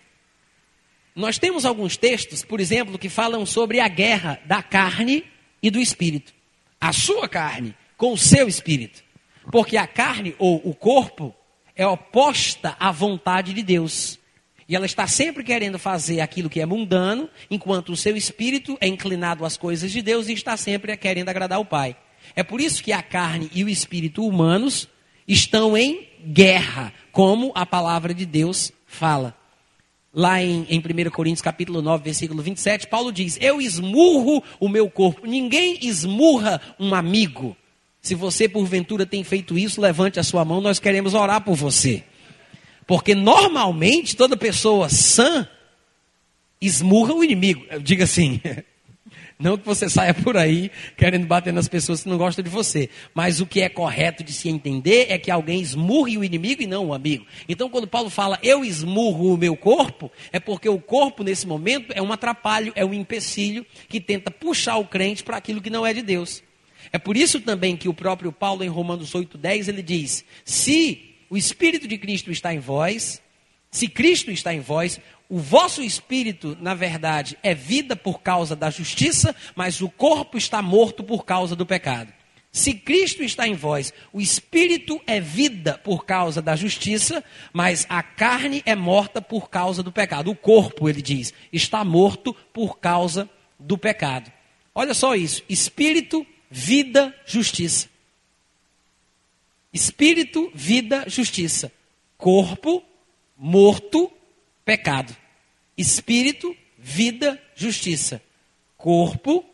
nós temos alguns textos, por exemplo, que falam sobre a guerra da carne e do espírito. A sua carne com o seu espírito. Porque a carne ou o corpo é oposta à vontade de Deus. E ela está sempre querendo fazer aquilo que é mundano, enquanto o seu espírito é inclinado às coisas de Deus e está sempre querendo agradar o Pai. É por isso que a carne e o espírito humanos estão em guerra, como a palavra de Deus fala. Lá em, em 1 Coríntios capítulo 9, versículo 27, Paulo diz: Eu esmurro o meu corpo. Ninguém esmurra um amigo. Se você porventura tem feito isso, levante a sua mão, nós queremos orar por você. Porque normalmente toda pessoa sã esmurra o inimigo. Diga assim. <laughs> Não que você saia por aí querendo bater nas pessoas que não gostam de você. Mas o que é correto de se entender é que alguém esmurre o inimigo e não o amigo. Então, quando Paulo fala eu esmurro o meu corpo, é porque o corpo, nesse momento, é um atrapalho, é um empecilho que tenta puxar o crente para aquilo que não é de Deus. É por isso também que o próprio Paulo, em Romanos 8,10, ele diz: se o Espírito de Cristo está em vós, se Cristo está em vós, o vosso espírito, na verdade, é vida por causa da justiça, mas o corpo está morto por causa do pecado. Se Cristo está em vós, o espírito é vida por causa da justiça, mas a carne é morta por causa do pecado. O corpo, ele diz, está morto por causa do pecado. Olha só isso: espírito, vida, justiça. Espírito, vida, justiça. Corpo, morto, pecado. Espírito, vida, justiça. Corpo,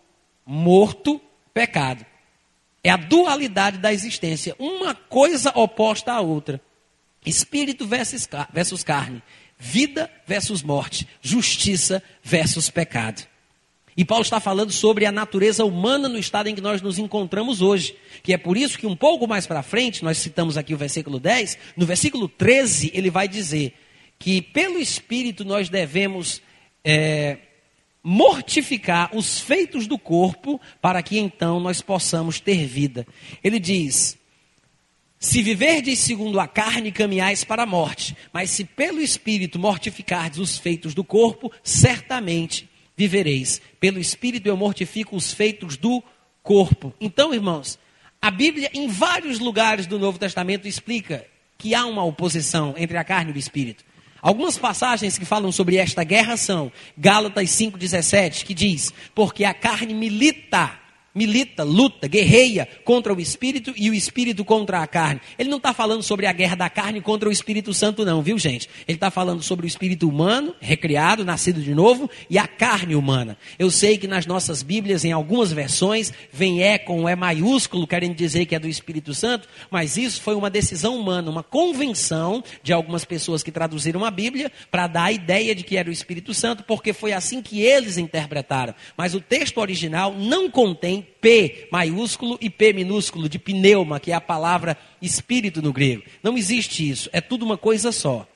morto, pecado. É a dualidade da existência, uma coisa oposta à outra. Espírito versus, carne, vida versus morte, justiça versus pecado. E Paulo está falando sobre a natureza humana no estado em que nós nos encontramos hoje. Que é por isso que um pouco mais para frente, nós citamos aqui o versículo 10, no versículo 13 ele vai dizer que pelo Espírito nós devemos é, mortificar os feitos do corpo para que então nós possamos ter vida. Ele diz: se viverdes segundo a carne, caminhais para a morte, mas se pelo Espírito mortificardes os feitos do corpo, certamente vivereis. Pelo Espírito eu mortifico os feitos do corpo. Então, irmãos, a Bíblia, em vários lugares do Novo Testamento, explica que há uma oposição entre a carne e o Espírito. Algumas passagens que falam sobre esta guerra são Gálatas 5,17, que diz: Porque a carne milita milita, luta, guerreia contra o espírito e o espírito contra a carne. Ele não está falando sobre a guerra da carne contra o Espírito Santo, não, viu gente? Ele está falando sobre o espírito humano, recriado, nascido de novo, e a carne humana. Eu sei que nas nossas Bíblias, em algumas versões, vem é com é maiúsculo, querendo dizer que é do Espírito Santo, mas isso foi uma decisão humana, uma convenção de algumas pessoas que traduziram a Bíblia para dar a ideia de que era o Espírito Santo, porque foi assim que eles interpretaram. Mas o texto original não contém P maiúsculo e P minúsculo, de pneuma, que é a palavra espírito no grego. Não existe isso, é tudo uma coisa só.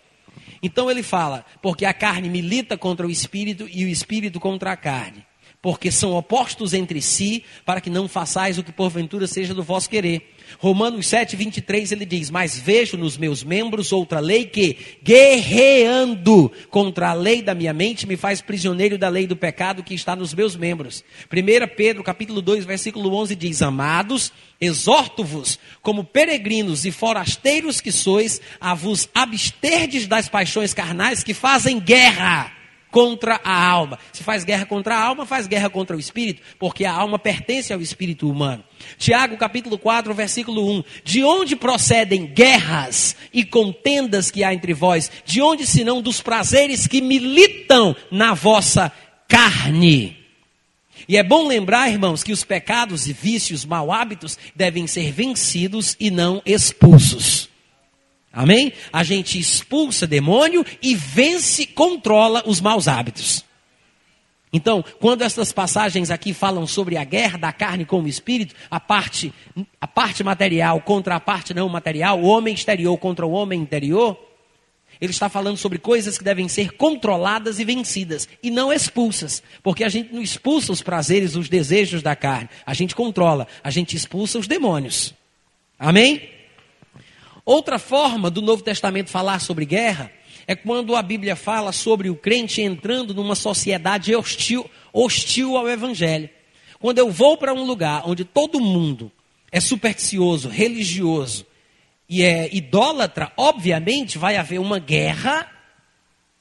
Então ele fala, porque a carne milita contra o espírito e o espírito contra a carne porque são opostos entre si, para que não façais o que porventura seja do vosso querer. Romanos 7, 23, ele diz: Mas vejo nos meus membros outra lei que, guerreando contra a lei da minha mente, me faz prisioneiro da lei do pecado que está nos meus membros. 1 Pedro, capítulo 2, versículo 11 diz: Amados, exorto-vos, como peregrinos e forasteiros que sois, a vos absterdes das paixões carnais que fazem guerra contra a alma. Se faz guerra contra a alma, faz guerra contra o espírito, porque a alma pertence ao espírito humano. Tiago capítulo 4, versículo 1. De onde procedem guerras e contendas que há entre vós? De onde senão dos prazeres que militam na vossa carne? E é bom lembrar, irmãos, que os pecados e vícios, mau hábitos, devem ser vencidos e não expulsos. Amém? A gente expulsa demônio e vence, controla os maus hábitos. Então, quando essas passagens aqui falam sobre a guerra da carne com o espírito, a parte, a parte material contra a parte não material, o homem exterior contra o homem interior, ele está falando sobre coisas que devem ser controladas e vencidas e não expulsas, porque a gente não expulsa os prazeres, os desejos da carne, a gente controla, a gente expulsa os demônios. Amém? Outra forma do Novo Testamento falar sobre guerra é quando a Bíblia fala sobre o crente entrando numa sociedade hostil, hostil ao Evangelho. Quando eu vou para um lugar onde todo mundo é supersticioso, religioso e é idólatra, obviamente vai haver uma guerra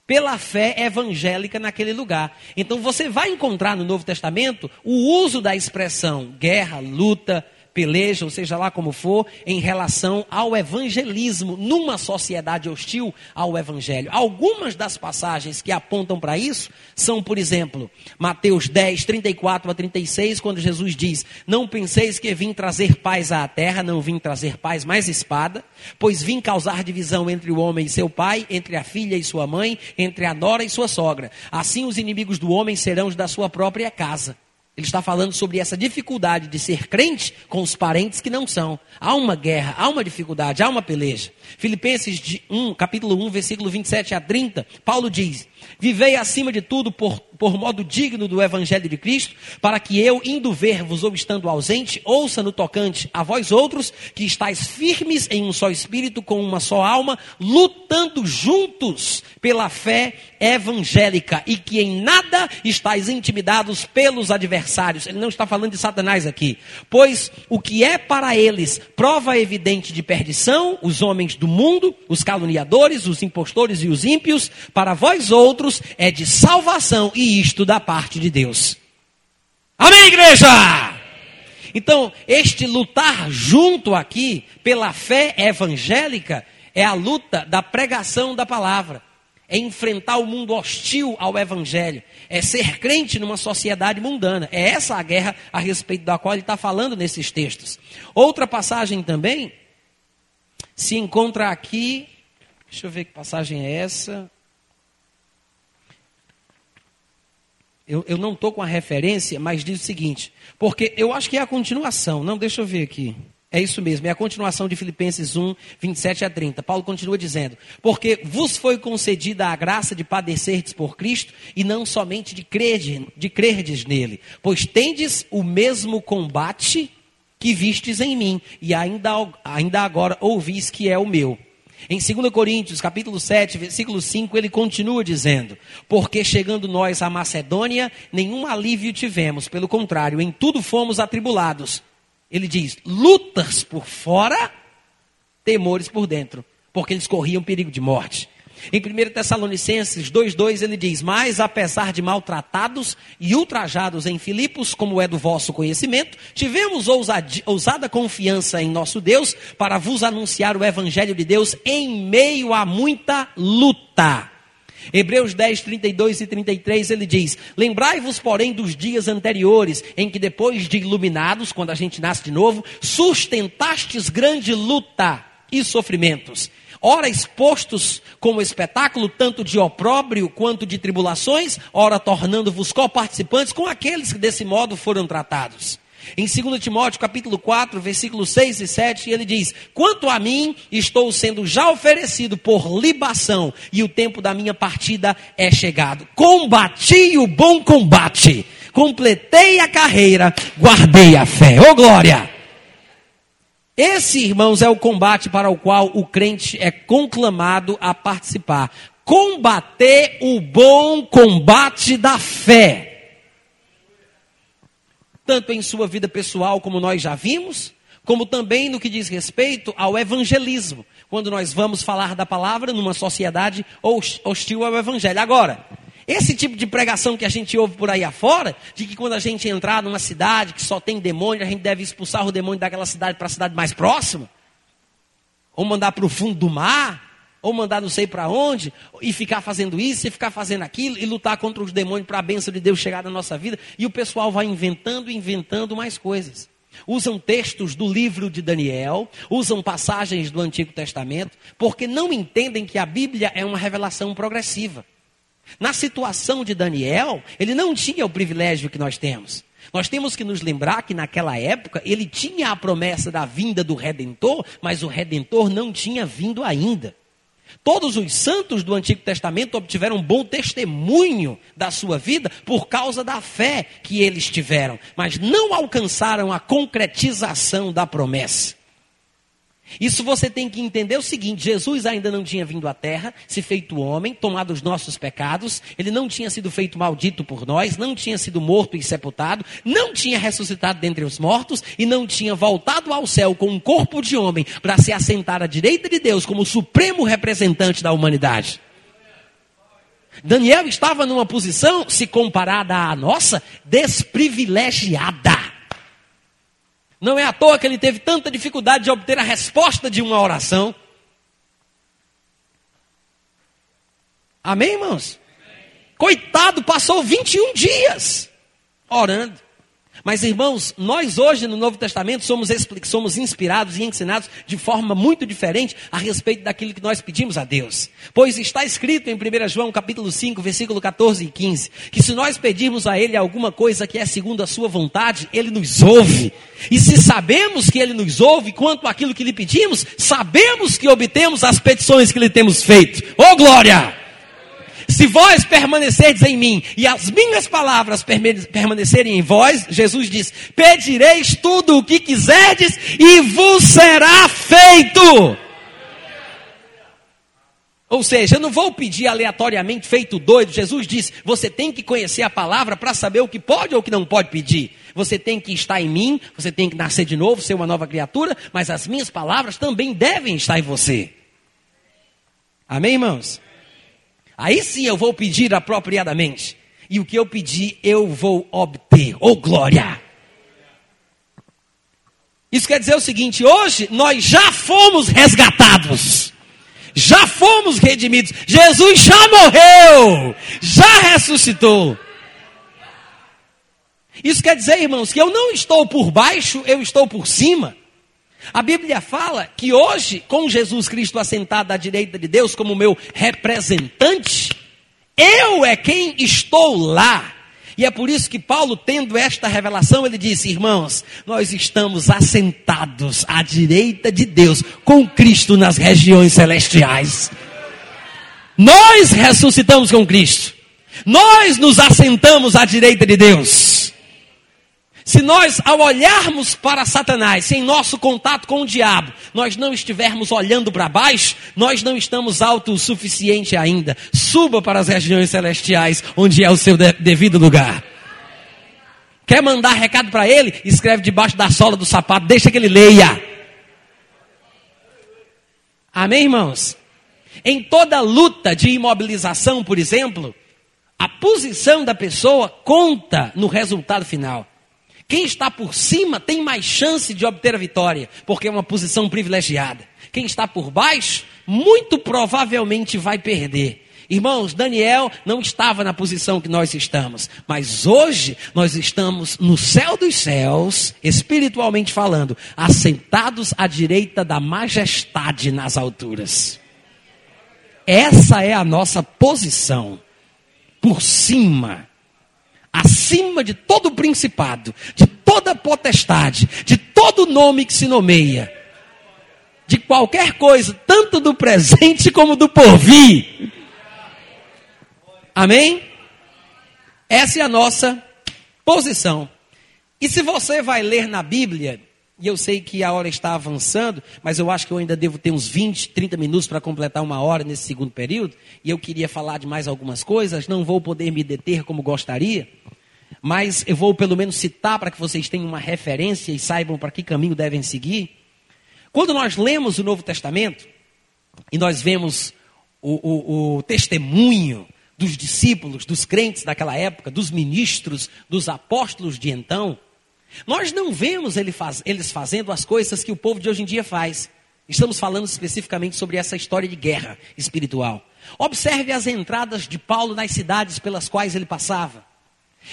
pela fé evangélica naquele lugar. Então você vai encontrar no Novo Testamento o uso da expressão guerra, luta, peleja, ou seja lá como for, em relação ao evangelismo, numa sociedade hostil ao evangelho. Algumas das passagens que apontam para isso são, por exemplo, Mateus 10, 34 a 36, quando Jesus diz: Não penseis que vim trazer paz à terra, não vim trazer paz, mas espada, pois vim causar divisão entre o homem e seu pai, entre a filha e sua mãe, entre a nora e sua sogra. Assim os inimigos do homem serão os da sua própria casa. Ele está falando sobre essa dificuldade de ser crente com os parentes que não são. Há uma guerra, há uma dificuldade, há uma peleja. Filipenses 1, capítulo 1, versículo 27 a 30, Paulo diz: Vivei acima de tudo por, por modo digno do evangelho de Cristo, para que eu, indo ver-vos ou estando ausente, ouça no tocante a vós outros, que estáis firmes em um só espírito, com uma só alma, lutando juntos pela fé evangélica, e que em nada estáis intimidados pelos adversários. Ele não está falando de Satanás aqui. Pois o que é para eles prova evidente de perdição, os homens do mundo, os caluniadores, os impostores e os ímpios, para vós outros, outros é de salvação e isto da parte de Deus. Amém, igreja? Então, este lutar junto aqui pela fé evangélica é a luta da pregação da palavra. É enfrentar o mundo hostil ao evangelho. É ser crente numa sociedade mundana. É essa a guerra a respeito da qual ele está falando nesses textos. Outra passagem também se encontra aqui. Deixa eu ver que passagem é essa. Eu, eu não estou com a referência, mas diz o seguinte, porque eu acho que é a continuação, não, deixa eu ver aqui. É isso mesmo, é a continuação de Filipenses 1, 27 a 30. Paulo continua dizendo: Porque vos foi concedida a graça de padecerdes por Cristo e não somente de, crede, de crerdes nele, pois tendes o mesmo combate que vistes em mim, e ainda, ainda agora ouvis que é o meu. Em 2 Coríntios, capítulo 7, versículo 5, ele continua dizendo: Porque chegando nós à Macedônia, nenhum alívio tivemos, pelo contrário, em tudo fomos atribulados. Ele diz: lutas por fora, temores por dentro, porque eles corriam perigo de morte. Em 1 Tessalonicenses 2,2 ele diz: Mas apesar de maltratados e ultrajados em Filipos, como é do vosso conhecimento, tivemos ousada confiança em nosso Deus para vos anunciar o Evangelho de Deus em meio a muita luta. Hebreus 10, 32 e 33 ele diz: Lembrai-vos, porém, dos dias anteriores, em que depois de iluminados, quando a gente nasce de novo, sustentastes grande luta e sofrimentos ora expostos como espetáculo, tanto de opróbrio quanto de tribulações, ora tornando-vos coparticipantes com aqueles que desse modo foram tratados. Em 2 Timóteo capítulo 4, versículos 6 e 7, ele diz: Quanto a mim, estou sendo já oferecido por libação, e o tempo da minha partida é chegado. Combati o bom combate, completei a carreira, guardei a fé. Ô oh, glória! Esse, irmãos, é o combate para o qual o crente é conclamado a participar. Combater o bom combate da fé tanto em sua vida pessoal, como nós já vimos, como também no que diz respeito ao evangelismo, quando nós vamos falar da palavra numa sociedade hostil ao evangelho. Agora, esse tipo de pregação que a gente ouve por aí afora, de que quando a gente entrar numa cidade que só tem demônio, a gente deve expulsar o demônio daquela cidade para a cidade mais próxima, ou mandar para o fundo do mar, ou mandar não sei para onde, e ficar fazendo isso, e ficar fazendo aquilo, e lutar contra os demônios para a bênção de Deus chegar na nossa vida, e o pessoal vai inventando, inventando mais coisas. Usam textos do livro de Daniel, usam passagens do Antigo Testamento, porque não entendem que a Bíblia é uma revelação progressiva. Na situação de Daniel, ele não tinha o privilégio que nós temos. Nós temos que nos lembrar que naquela época ele tinha a promessa da vinda do redentor, mas o redentor não tinha vindo ainda. Todos os santos do Antigo Testamento obtiveram bom testemunho da sua vida por causa da fé que eles tiveram, mas não alcançaram a concretização da promessa. Isso você tem que entender o seguinte: Jesus ainda não tinha vindo à terra, se feito homem, tomado os nossos pecados, ele não tinha sido feito maldito por nós, não tinha sido morto e sepultado, não tinha ressuscitado dentre os mortos e não tinha voltado ao céu com um corpo de homem para se assentar à direita de Deus como supremo representante da humanidade. Daniel estava numa posição, se comparada à nossa, desprivilegiada. Não é à toa que ele teve tanta dificuldade de obter a resposta de uma oração. Amém, irmãos? Coitado, passou 21 dias orando. Mas, irmãos, nós hoje no Novo Testamento somos, somos inspirados e ensinados de forma muito diferente a respeito daquilo que nós pedimos a Deus. Pois está escrito em 1 João capítulo 5, versículo 14 e 15, que se nós pedirmos a Ele alguma coisa que é segundo a sua vontade, Ele nos ouve. E se sabemos que Ele nos ouve quanto àquilo que lhe pedimos, sabemos que obtemos as petições que lhe temos feito. Oh glória! Se vós permanecerdes em mim e as minhas palavras permanecerem em vós, Jesus diz: pedireis tudo o que quiserdes e vos será feito. Ou seja, eu não vou pedir aleatoriamente feito doido. Jesus disse: você tem que conhecer a palavra para saber o que pode ou o que não pode pedir. Você tem que estar em mim, você tem que nascer de novo, ser uma nova criatura, mas as minhas palavras também devem estar em você. Amém, irmãos? Aí sim eu vou pedir apropriadamente. E o que eu pedir, eu vou obter. Oh glória! Isso quer dizer o seguinte: hoje nós já fomos resgatados, já fomos redimidos. Jesus já morreu, já ressuscitou. Isso quer dizer, irmãos, que eu não estou por baixo, eu estou por cima. A Bíblia fala que hoje, com Jesus Cristo assentado à direita de Deus como meu representante, eu é quem estou lá. E é por isso que Paulo, tendo esta revelação, ele disse: Irmãos, nós estamos assentados à direita de Deus, com Cristo nas regiões celestiais. Nós ressuscitamos com Cristo. Nós nos assentamos à direita de Deus. Se nós, ao olharmos para Satanás, sem nosso contato com o diabo, nós não estivermos olhando para baixo, nós não estamos alto o suficiente ainda. Suba para as regiões celestiais, onde é o seu devido lugar. Quer mandar recado para ele? Escreve debaixo da sola do sapato, deixa que ele leia. Amém, irmãos? Em toda luta de imobilização, por exemplo, a posição da pessoa conta no resultado final. Quem está por cima tem mais chance de obter a vitória, porque é uma posição privilegiada. Quem está por baixo, muito provavelmente vai perder. Irmãos, Daniel não estava na posição que nós estamos, mas hoje nós estamos no céu dos céus, espiritualmente falando, assentados à direita da majestade nas alturas. Essa é a nossa posição, por cima acima de todo principado, de toda potestade, de todo nome que se nomeia, de qualquer coisa, tanto do presente como do porvir. Amém? Essa é a nossa posição. E se você vai ler na Bíblia, e eu sei que a hora está avançando, mas eu acho que eu ainda devo ter uns 20, 30 minutos para completar uma hora nesse segundo período, e eu queria falar de mais algumas coisas, não vou poder me deter como gostaria, mas eu vou pelo menos citar para que vocês tenham uma referência e saibam para que caminho devem seguir. Quando nós lemos o Novo Testamento, e nós vemos o, o, o testemunho dos discípulos, dos crentes daquela época, dos ministros, dos apóstolos de então, nós não vemos eles fazendo as coisas que o povo de hoje em dia faz. Estamos falando especificamente sobre essa história de guerra espiritual. Observe as entradas de Paulo nas cidades pelas quais ele passava.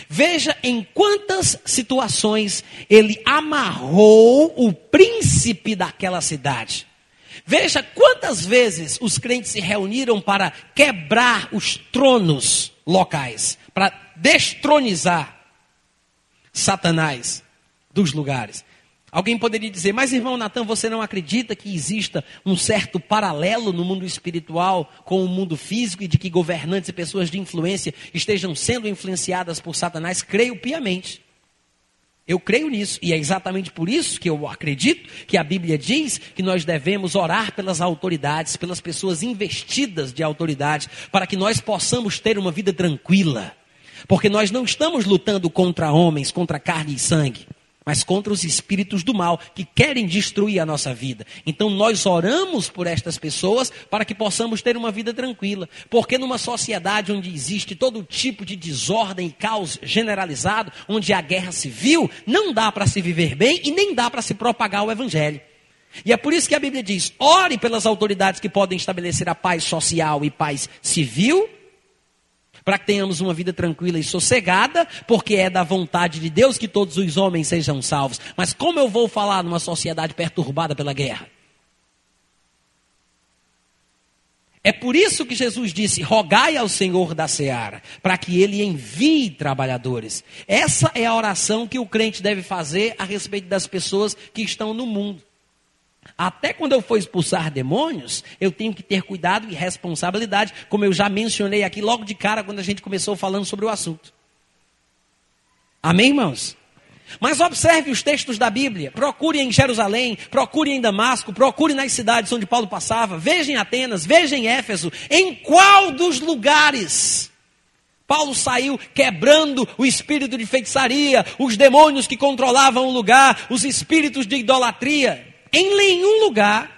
Veja em quantas situações ele amarrou o príncipe daquela cidade. Veja quantas vezes os crentes se reuniram para quebrar os tronos locais, para destronizar Satanás dos lugares. Alguém poderia dizer, mas irmão Natan, você não acredita que exista um certo paralelo no mundo espiritual com o mundo físico e de que governantes e pessoas de influência estejam sendo influenciadas por Satanás? Creio piamente. Eu creio nisso, e é exatamente por isso que eu acredito que a Bíblia diz que nós devemos orar pelas autoridades, pelas pessoas investidas de autoridade, para que nós possamos ter uma vida tranquila. Porque nós não estamos lutando contra homens, contra carne e sangue mas contra os espíritos do mal que querem destruir a nossa vida. Então nós oramos por estas pessoas para que possamos ter uma vida tranquila. Porque numa sociedade onde existe todo tipo de desordem e caos generalizado, onde há guerra civil, não dá para se viver bem e nem dá para se propagar o evangelho. E é por isso que a Bíblia diz: ore pelas autoridades que podem estabelecer a paz social e paz civil para que tenhamos uma vida tranquila e sossegada, porque é da vontade de Deus que todos os homens sejam salvos. Mas como eu vou falar numa sociedade perturbada pela guerra? É por isso que Jesus disse: rogai ao Senhor da seara, para que ele envie trabalhadores. Essa é a oração que o crente deve fazer a respeito das pessoas que estão no mundo. Até quando eu for expulsar demônios, eu tenho que ter cuidado e responsabilidade, como eu já mencionei aqui logo de cara quando a gente começou falando sobre o assunto. Amém, irmãos? Mas observe os textos da Bíblia. Procure em Jerusalém, procure em Damasco, procure nas cidades onde Paulo passava. Veja em Atenas, veja em Éfeso. Em qual dos lugares Paulo saiu quebrando o espírito de feitiçaria, os demônios que controlavam o lugar, os espíritos de idolatria. Em nenhum lugar,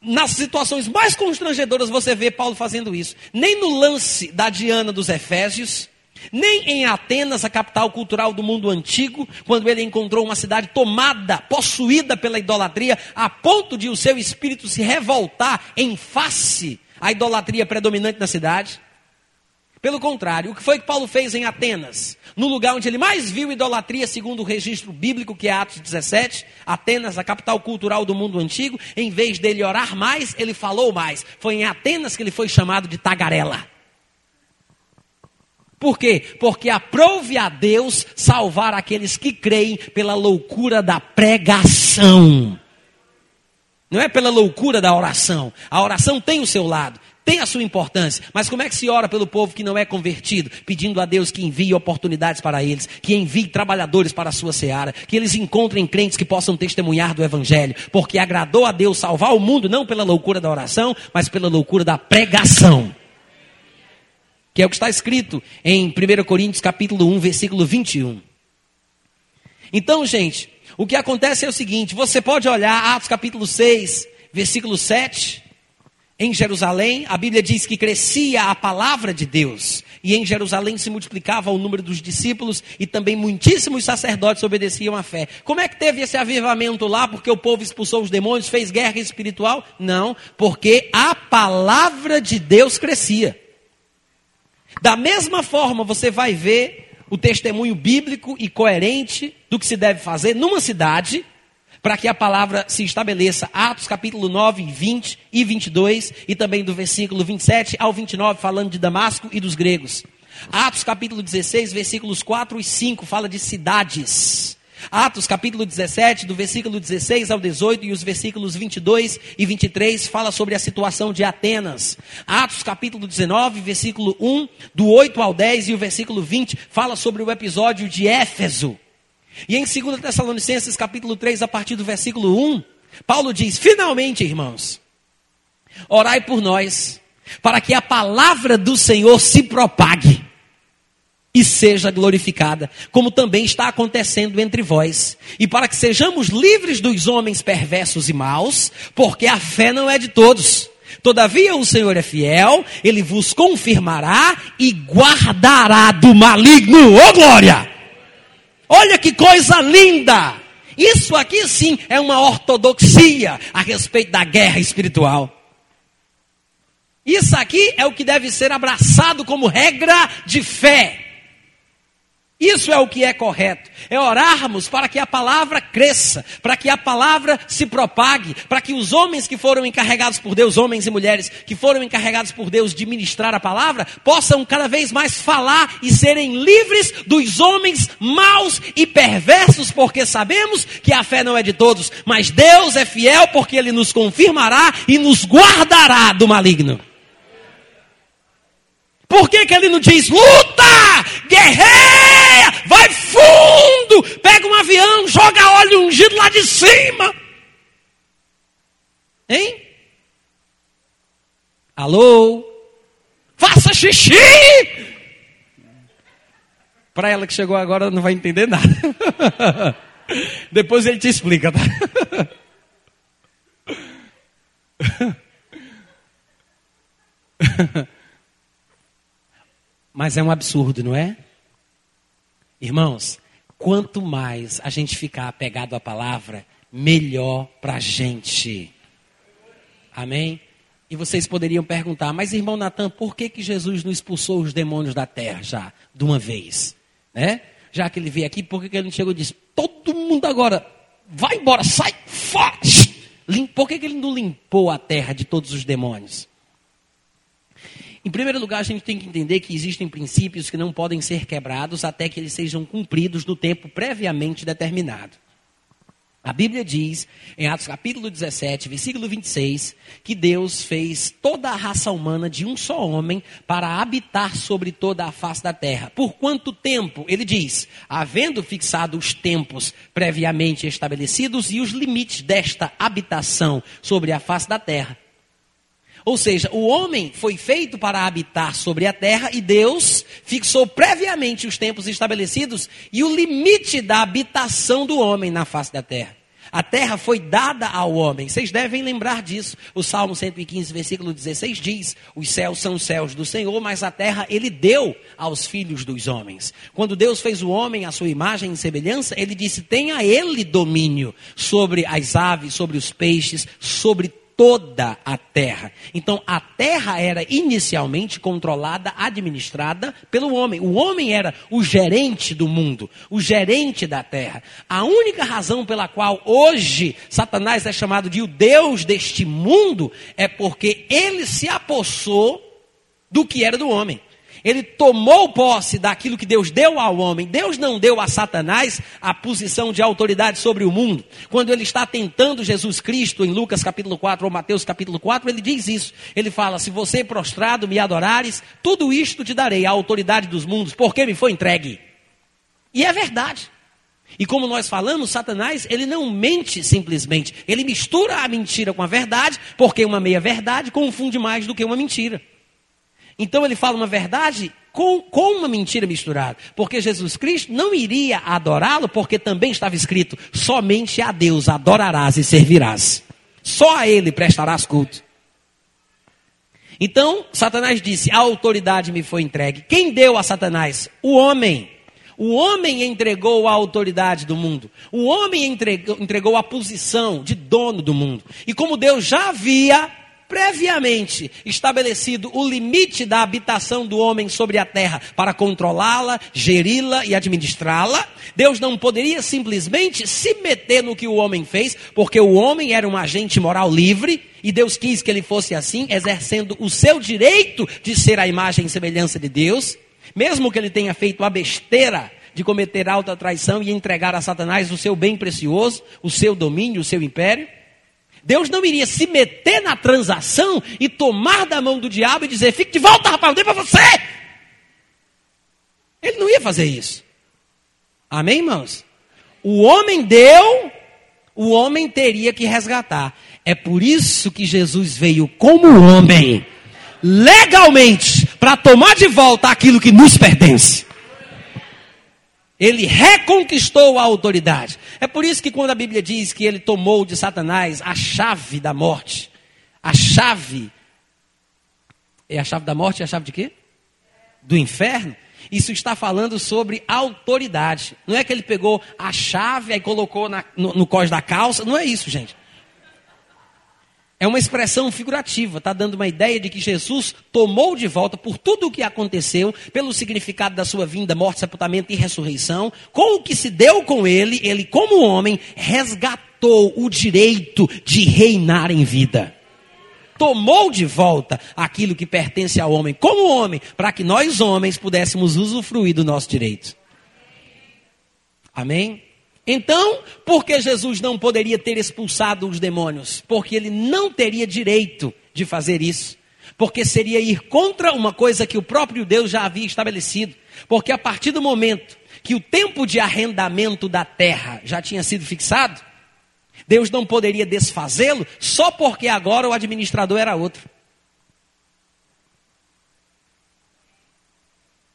nas situações mais constrangedoras, você vê Paulo fazendo isso. Nem no lance da Diana dos Efésios, nem em Atenas, a capital cultural do mundo antigo, quando ele encontrou uma cidade tomada, possuída pela idolatria, a ponto de o seu espírito se revoltar em face à idolatria predominante na cidade. Pelo contrário, o que foi que Paulo fez em Atenas? No lugar onde ele mais viu idolatria, segundo o registro bíblico, que é Atos 17, Atenas, a capital cultural do mundo antigo, em vez dele orar mais, ele falou mais. Foi em Atenas que ele foi chamado de tagarela. Por quê? Porque aprove a Deus salvar aqueles que creem pela loucura da pregação. Não é pela loucura da oração. A oração tem o seu lado tem a sua importância, mas como é que se ora pelo povo que não é convertido, pedindo a Deus que envie oportunidades para eles, que envie trabalhadores para a sua seara, que eles encontrem crentes que possam testemunhar do Evangelho, porque agradou a Deus salvar o mundo não pela loucura da oração, mas pela loucura da pregação. Que é o que está escrito em 1 Coríntios capítulo 1, versículo 21. Então, gente, o que acontece é o seguinte: você pode olhar Atos capítulo 6, versículo 7 em Jerusalém, a Bíblia diz que crescia a palavra de Deus, e em Jerusalém se multiplicava o número dos discípulos, e também muitíssimos sacerdotes obedeciam à fé. Como é que teve esse avivamento lá? Porque o povo expulsou os demônios, fez guerra espiritual? Não, porque a palavra de Deus crescia. Da mesma forma, você vai ver o testemunho bíblico e coerente do que se deve fazer numa cidade para que a palavra se estabeleça. Atos capítulo 9, 20 e 22, e também do versículo 27 ao 29, falando de Damasco e dos gregos. Atos capítulo 16, versículos 4 e 5, fala de cidades. Atos capítulo 17, do versículo 16 ao 18 e os versículos 22 e 23 fala sobre a situação de Atenas. Atos capítulo 19, versículo 1, do 8 ao 10 e o versículo 20 fala sobre o episódio de Éfeso. E em 2 Tessalonicenses capítulo 3, a partir do versículo 1, Paulo diz: "Finalmente, irmãos, orai por nós, para que a palavra do Senhor se propague e seja glorificada, como também está acontecendo entre vós, e para que sejamos livres dos homens perversos e maus, porque a fé não é de todos. Todavia o Senhor é fiel, ele vos confirmará e guardará do maligno. Ô oh, glória! Olha que coisa linda! Isso aqui sim é uma ortodoxia a respeito da guerra espiritual. Isso aqui é o que deve ser abraçado como regra de fé. Isso é o que é correto. É orarmos para que a palavra cresça, para que a palavra se propague, para que os homens que foram encarregados por Deus, homens e mulheres que foram encarregados por Deus de ministrar a palavra, possam cada vez mais falar e serem livres dos homens maus e perversos, porque sabemos que a fé não é de todos, mas Deus é fiel porque ele nos confirmará e nos guardará do maligno. Por que, que ele não diz luta, guerreia, vai fundo, pega um avião, joga óleo ungido lá de cima? Hein? Alô? Faça xixi! Para ela que chegou agora não vai entender nada. <laughs> Depois ele te explica, tá? <laughs> Mas é um absurdo, não é? Irmãos, quanto mais a gente ficar apegado à palavra, melhor para a gente. Amém? E vocês poderiam perguntar, mas irmão Natan, por que, que Jesus não expulsou os demônios da terra já, de uma vez? Né? Já que ele veio aqui, por que, que ele não chegou e disse, todo mundo agora, vai embora, sai, fora! Por que, que ele não limpou a terra de todos os demônios? Em primeiro lugar, a gente tem que entender que existem princípios que não podem ser quebrados até que eles sejam cumpridos no tempo previamente determinado. A Bíblia diz, em Atos capítulo 17, versículo 26, que Deus fez toda a raça humana de um só homem para habitar sobre toda a face da terra. Por quanto tempo? Ele diz, havendo fixado os tempos previamente estabelecidos e os limites desta habitação sobre a face da terra ou seja, o homem foi feito para habitar sobre a terra e Deus fixou previamente os tempos estabelecidos e o limite da habitação do homem na face da terra. A terra foi dada ao homem. Vocês devem lembrar disso. O Salmo 115, versículo 16 diz: Os céus são céus do Senhor, mas a terra ele deu aos filhos dos homens. Quando Deus fez o homem à sua imagem e semelhança, ele disse: Tenha ele domínio sobre as aves, sobre os peixes, sobre toda a terra. Então, a terra era inicialmente controlada, administrada pelo homem. O homem era o gerente do mundo, o gerente da terra. A única razão pela qual hoje Satanás é chamado de o Deus deste mundo é porque ele se apossou do que era do homem ele tomou posse daquilo que Deus deu ao homem. Deus não deu a Satanás a posição de autoridade sobre o mundo. Quando ele está tentando Jesus Cristo em Lucas capítulo 4 ou Mateus capítulo 4, ele diz isso. Ele fala: Se você prostrado me adorares, tudo isto te darei, a autoridade dos mundos, porque me foi entregue. E é verdade. E como nós falamos, Satanás, ele não mente simplesmente. Ele mistura a mentira com a verdade, porque uma meia-verdade confunde mais do que uma mentira. Então ele fala uma verdade com, com uma mentira misturada. Porque Jesus Cristo não iria adorá-lo, porque também estava escrito: somente a Deus adorarás e servirás. Só a Ele prestarás culto. Então, Satanás disse: A autoridade me foi entregue. Quem deu a Satanás? O homem. O homem entregou a autoridade do mundo. O homem entregou, entregou a posição de dono do mundo. E como Deus já havia previamente estabelecido o limite da habitação do homem sobre a terra para controlá-la, geri-la e administrá-la, Deus não poderia simplesmente se meter no que o homem fez, porque o homem era um agente moral livre e Deus quis que ele fosse assim, exercendo o seu direito de ser a imagem e semelhança de Deus, mesmo que ele tenha feito a besteira de cometer alta traição e entregar a Satanás o seu bem precioso, o seu domínio, o seu império. Deus não iria se meter na transação e tomar da mão do diabo e dizer: fique de volta, rapaz, eu dei para você. Ele não ia fazer isso. Amém, irmãos? O homem deu, o homem teria que resgatar. É por isso que Jesus veio como homem, legalmente, para tomar de volta aquilo que nos pertence. Ele reconquistou a autoridade. É por isso que quando a Bíblia diz que ele tomou de Satanás a chave da morte, a chave é a chave da morte e a chave de quê? Do inferno. Isso está falando sobre autoridade. Não é que ele pegou a chave e colocou na, no, no cós da calça. Não é isso, gente. É uma expressão figurativa, está dando uma ideia de que Jesus tomou de volta por tudo o que aconteceu, pelo significado da sua vinda, morte, sepultamento e ressurreição, com o que se deu com ele, ele, como homem, resgatou o direito de reinar em vida. Tomou de volta aquilo que pertence ao homem, como homem, para que nós, homens, pudéssemos usufruir do nosso direito. Amém? Então, por que Jesus não poderia ter expulsado os demônios? Porque ele não teria direito de fazer isso. Porque seria ir contra uma coisa que o próprio Deus já havia estabelecido. Porque a partir do momento que o tempo de arrendamento da terra já tinha sido fixado, Deus não poderia desfazê-lo só porque agora o administrador era outro.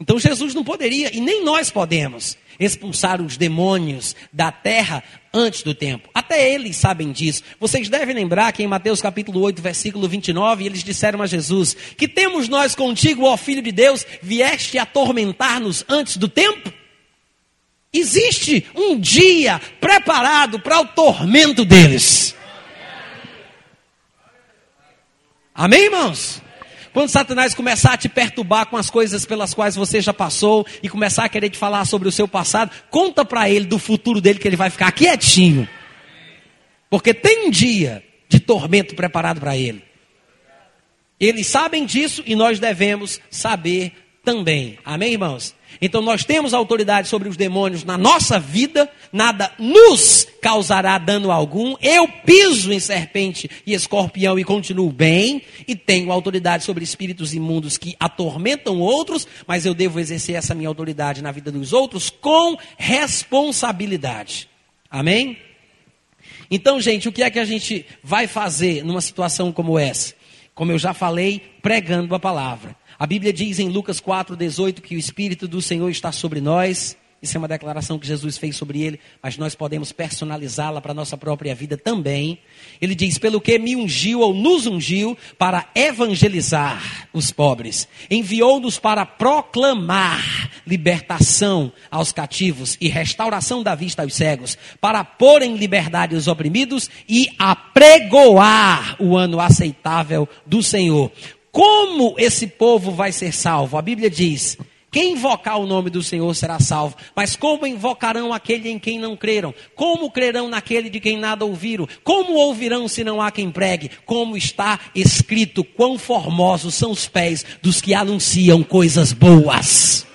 Então Jesus não poderia, e nem nós podemos, expulsar os demônios da terra antes do tempo. Até eles sabem disso. Vocês devem lembrar que em Mateus capítulo 8, versículo 29, eles disseram a Jesus: Que temos nós contigo, ó Filho de Deus, vieste atormentar-nos antes do tempo? Existe um dia preparado para o tormento deles. Amém, irmãos? Quando Satanás começar a te perturbar com as coisas pelas quais você já passou e começar a querer te falar sobre o seu passado, conta para ele do futuro dele que ele vai ficar quietinho. Porque tem um dia de tormento preparado para ele. Eles sabem disso e nós devemos saber também. Amém, irmãos? Então nós temos autoridade sobre os demônios na nossa vida, nada nos causará dano algum. Eu piso em serpente e escorpião e continuo bem, e tenho autoridade sobre espíritos imundos que atormentam outros, mas eu devo exercer essa minha autoridade na vida dos outros com responsabilidade. Amém? Então, gente, o que é que a gente vai fazer numa situação como essa? Como eu já falei, pregando a palavra. A Bíblia diz em Lucas 4,18 que o Espírito do Senhor está sobre nós. Isso é uma declaração que Jesus fez sobre ele, mas nós podemos personalizá-la para a nossa própria vida também. Ele diz: Pelo que me ungiu ou nos ungiu para evangelizar os pobres, enviou-nos para proclamar libertação aos cativos e restauração da vista aos cegos, para pôr em liberdade os oprimidos e apregoar o ano aceitável do Senhor. Como esse povo vai ser salvo? A Bíblia diz: quem invocar o nome do Senhor será salvo. Mas como invocarão aquele em quem não creram? Como crerão naquele de quem nada ouviram? Como ouvirão se não há quem pregue? Como está escrito: quão formosos são os pés dos que anunciam coisas boas.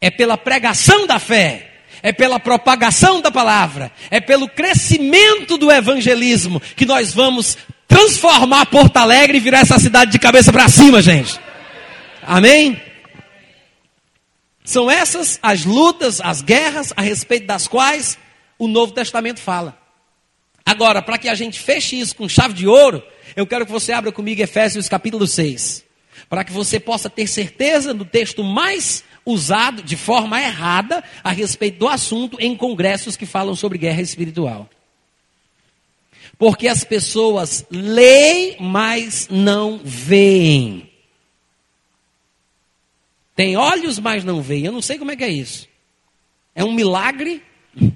É pela pregação da fé é pela propagação da palavra, é pelo crescimento do evangelismo que nós vamos transformar Porto Alegre e virar essa cidade de cabeça para cima, gente. Amém? São essas as lutas, as guerras a respeito das quais o Novo Testamento fala. Agora, para que a gente feche isso com chave de ouro, eu quero que você abra comigo Efésios capítulo 6. Para que você possa ter certeza do texto mais usado de forma errada a respeito do assunto em congressos que falam sobre guerra espiritual. Porque as pessoas leem, mas não veem. Tem olhos, mas não veem. Eu não sei como é que é isso. É um milagre? <laughs>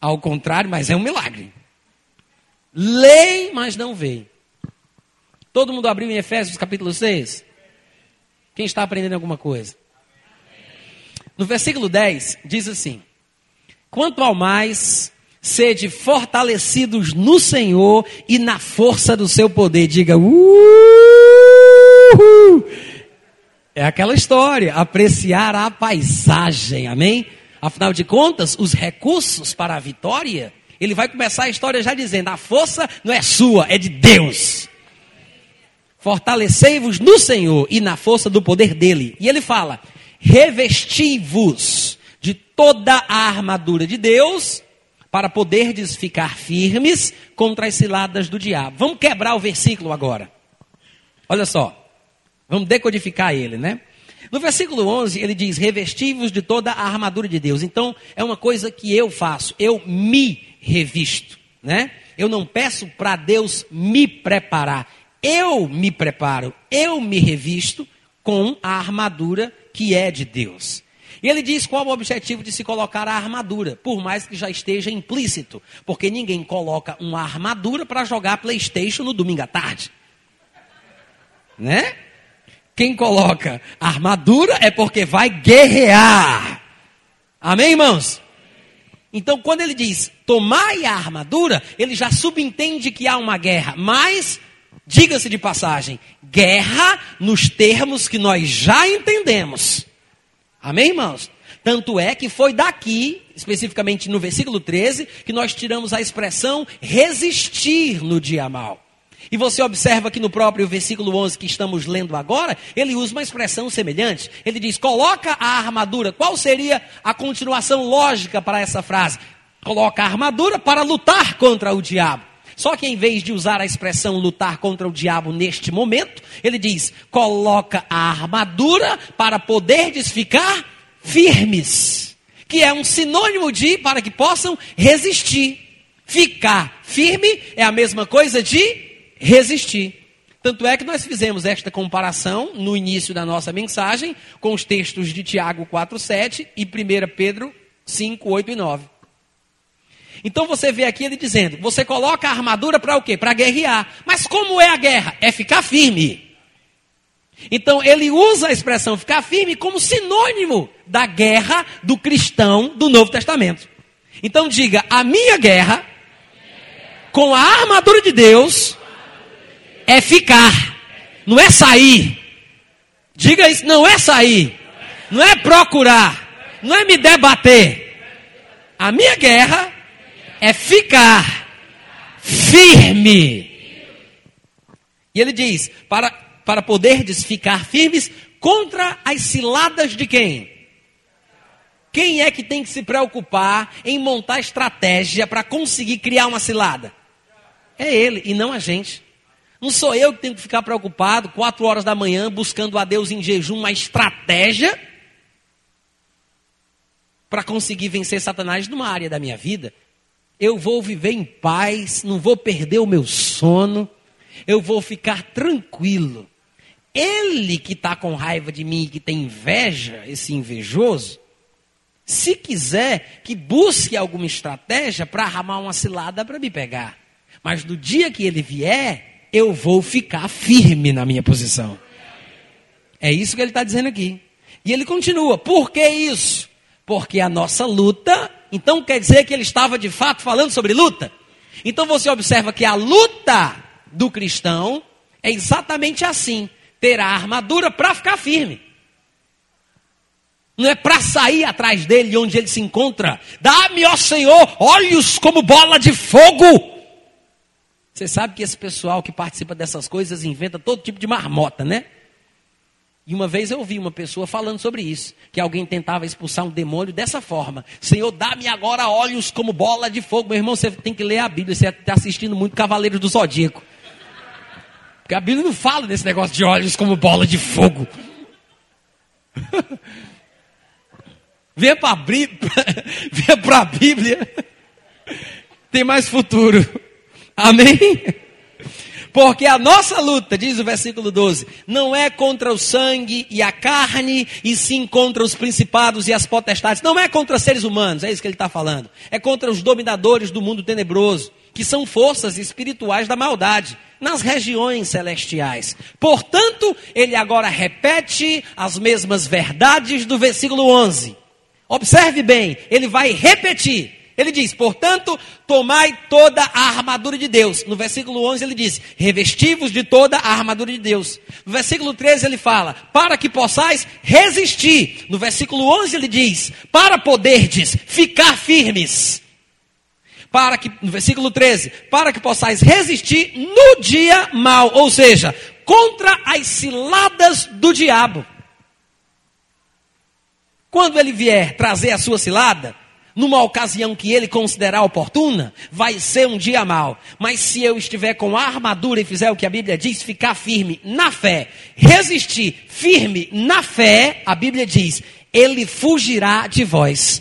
Ao contrário, mas é um milagre. Leem, mas não veem. Todo mundo abriu em Efésios capítulo 6? Quem está aprendendo alguma coisa? No versículo 10, diz assim: Quanto ao mais, sede fortalecidos no Senhor e na força do seu poder. Diga, uh! É aquela história, apreciar a paisagem, amém? Afinal de contas, os recursos para a vitória, ele vai começar a história já dizendo: a força não é sua, é de Deus. Fortalecei-vos no Senhor e na força do poder dele. E ele fala: revesti-vos de toda a armadura de Deus para poderdes ficar firmes contra as ciladas do diabo. Vamos quebrar o versículo agora. Olha só. Vamos decodificar ele, né? No versículo 11, ele diz: Revestivos de toda a armadura de Deus. Então, é uma coisa que eu faço, eu me revisto, né? Eu não peço para Deus me preparar, eu me preparo, eu me revisto com a armadura que é de Deus. E ele diz qual o objetivo de se colocar a armadura, por mais que já esteja implícito, porque ninguém coloca uma armadura para jogar PlayStation no domingo à tarde. Né? Quem coloca armadura é porque vai guerrear. Amém, irmãos? Então, quando ele diz tomai a armadura, ele já subentende que há uma guerra. Mas, diga-se de passagem, guerra nos termos que nós já entendemos. Amém, irmãos? Tanto é que foi daqui, especificamente no versículo 13, que nós tiramos a expressão resistir no dia mal. E você observa que no próprio versículo 11 que estamos lendo agora, ele usa uma expressão semelhante. Ele diz: coloca a armadura. Qual seria a continuação lógica para essa frase? Coloca a armadura para lutar contra o diabo. Só que em vez de usar a expressão lutar contra o diabo neste momento, ele diz: coloca a armadura para poderdes ficar firmes. Que é um sinônimo de para que possam resistir. Ficar firme é a mesma coisa de resistir. Tanto é que nós fizemos esta comparação no início da nossa mensagem com os textos de Tiago 4:7 e 1 Pedro 5, 8 e 9. Então você vê aqui ele dizendo: você coloca a armadura para o quê? Para guerrear. Mas como é a guerra? É ficar firme. Então ele usa a expressão ficar firme como sinônimo da guerra do cristão do Novo Testamento. Então diga: a minha guerra com a armadura de Deus é ficar, não é sair. Diga isso, não é sair, não é procurar, não é me debater. A minha guerra é ficar firme. E ele diz: para, para poderdes ficar firmes contra as ciladas de quem? Quem é que tem que se preocupar em montar estratégia para conseguir criar uma cilada? É ele e não a gente. Não sou eu que tenho que ficar preocupado, quatro horas da manhã, buscando a Deus em jejum uma estratégia para conseguir vencer Satanás numa área da minha vida. Eu vou viver em paz, não vou perder o meu sono, eu vou ficar tranquilo. Ele que está com raiva de mim, que tem inveja, esse invejoso, se quiser que busque alguma estratégia para arramar uma cilada para me pegar. Mas no dia que ele vier, eu vou ficar firme na minha posição. É isso que ele está dizendo aqui. E ele continua: por que isso? Porque a nossa luta, então quer dizer que ele estava de fato falando sobre luta? Então você observa que a luta do cristão é exatamente assim: ter a armadura para ficar firme. Não é para sair atrás dele onde ele se encontra. Dá-me, ó Senhor, olhos como bola de fogo você sabe que esse pessoal que participa dessas coisas inventa todo tipo de marmota, né? E uma vez eu ouvi uma pessoa falando sobre isso, que alguém tentava expulsar um demônio dessa forma. Senhor, dá-me agora olhos como bola de fogo. Meu irmão, você tem que ler a Bíblia, você está assistindo muito Cavaleiros do Zodíaco. Porque a Bíblia não fala desse negócio de olhos como bola de fogo. <laughs> Venha para a <laughs> Bíblia. Tem mais futuro. Amém? Porque a nossa luta, diz o versículo 12, não é contra o sangue e a carne, e sim contra os principados e as potestades. Não é contra seres humanos, é isso que ele está falando. É contra os dominadores do mundo tenebroso, que são forças espirituais da maldade, nas regiões celestiais. Portanto, ele agora repete as mesmas verdades do versículo 11. Observe bem, ele vai repetir Ele diz, portanto, tomai toda a armadura de Deus. No versículo 11 ele diz, revestivos de toda a armadura de Deus. No versículo 13 ele fala, para que possais resistir. No versículo 11 ele diz, para poderdes ficar firmes. Para que, no versículo 13, para que possais resistir no dia mal, ou seja, contra as ciladas do diabo. Quando ele vier trazer a sua cilada, numa ocasião que ele considerar oportuna, vai ser um dia mau. Mas se eu estiver com a armadura e fizer o que a Bíblia diz, ficar firme na fé, resistir firme na fé, a Bíblia diz, ele fugirá de vós.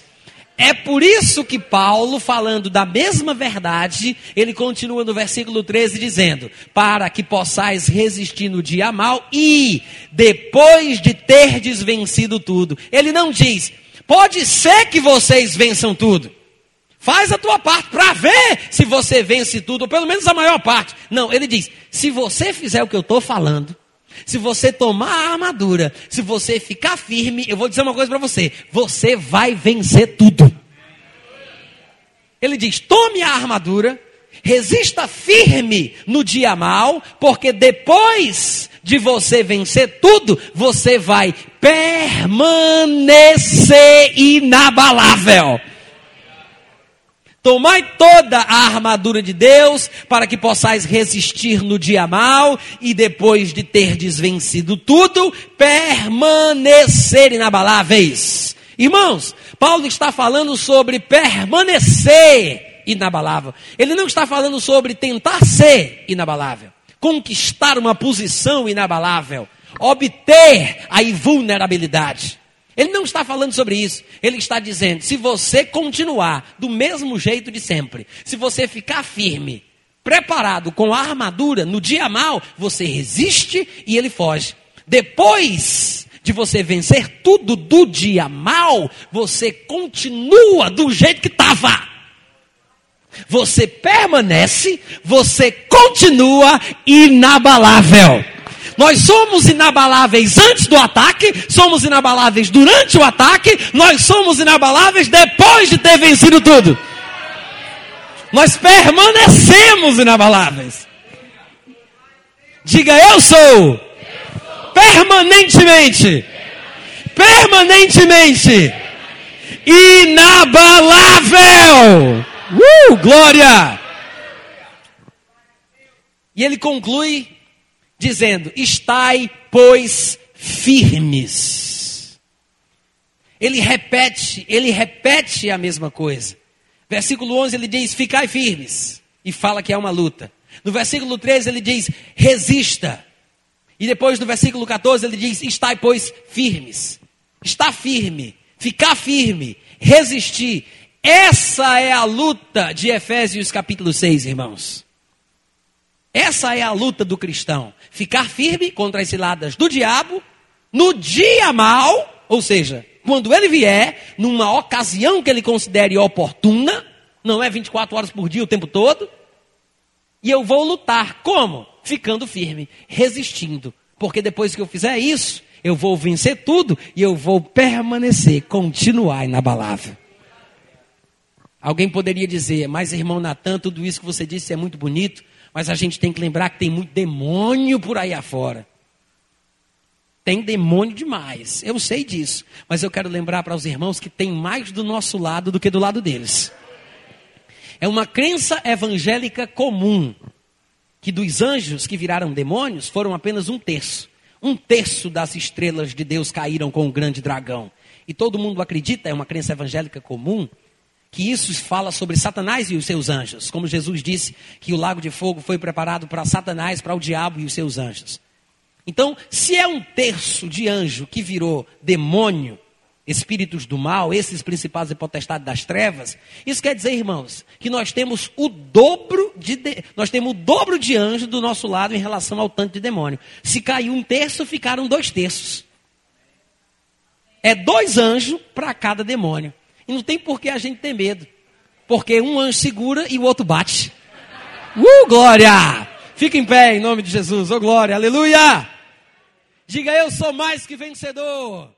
É por isso que Paulo, falando da mesma verdade, ele continua no versículo 13 dizendo: Para que possais resistir no dia mal e depois de terdes vencido tudo. Ele não diz, Pode ser que vocês vençam tudo. Faz a tua parte para ver se você vence tudo, ou pelo menos a maior parte. Não, ele diz: se você fizer o que eu estou falando, se você tomar a armadura, se você ficar firme, eu vou dizer uma coisa para você: você vai vencer tudo. Ele diz: tome a armadura, resista firme no dia mal, porque depois de você vencer tudo, você vai permanecer inabalável. Tomai toda a armadura de Deus para que possais resistir no dia mal e depois de ter desvencido tudo, permanecer inabaláveis. Irmãos, Paulo está falando sobre permanecer inabalável. Ele não está falando sobre tentar ser inabalável conquistar uma posição inabalável, obter a invulnerabilidade. Ele não está falando sobre isso. Ele está dizendo: se você continuar do mesmo jeito de sempre, se você ficar firme, preparado com a armadura, no dia mal, você resiste e ele foge. Depois de você vencer tudo do dia mal, você continua do jeito que estava. Você permanece, você continua inabalável. Nós somos inabaláveis antes do ataque, somos inabaláveis durante o ataque, nós somos inabaláveis depois de ter vencido tudo. Nós permanecemos inabaláveis. Diga eu sou. Permanentemente. Permanentemente. Inabalável. Uh, glória! E ele conclui dizendo: Estai, pois, firmes. Ele repete, ele repete a mesma coisa. Versículo 11 ele diz: Ficai firmes. E fala que é uma luta. No versículo 13 ele diz: Resista. E depois no versículo 14 ele diz: Estai, pois, firmes. Está firme, ficar firme, resistir. Essa é a luta de Efésios capítulo 6, irmãos. Essa é a luta do cristão. Ficar firme contra as ciladas do diabo no dia mal, ou seja, quando ele vier, numa ocasião que ele considere oportuna, não é 24 horas por dia o tempo todo, e eu vou lutar. Como? Ficando firme, resistindo. Porque depois que eu fizer isso, eu vou vencer tudo e eu vou permanecer, continuar inabalável. Alguém poderia dizer, mas irmão Natan, tudo isso que você disse é muito bonito, mas a gente tem que lembrar que tem muito demônio por aí afora. Tem demônio demais, eu sei disso, mas eu quero lembrar para os irmãos que tem mais do nosso lado do que do lado deles. É uma crença evangélica comum que dos anjos que viraram demônios foram apenas um terço. Um terço das estrelas de Deus caíram com o grande dragão. E todo mundo acredita, é uma crença evangélica comum, que isso fala sobre Satanás e os seus anjos, como Jesus disse que o lago de fogo foi preparado para Satanás, para o diabo e os seus anjos. Então, se é um terço de anjo que virou demônio, espíritos do mal, esses principais e potestades das trevas, isso quer dizer, irmãos, que nós temos o dobro de, de nós temos o dobro de anjo do nosso lado em relação ao tanto de demônio. Se caiu um terço, ficaram dois terços. É dois anjos para cada demônio. E não tem por que a gente ter medo. Porque um anjo segura e o outro bate. Uh, glória! Fica em pé em nome de Jesus. Oh, glória, aleluia! Diga eu sou mais que vencedor.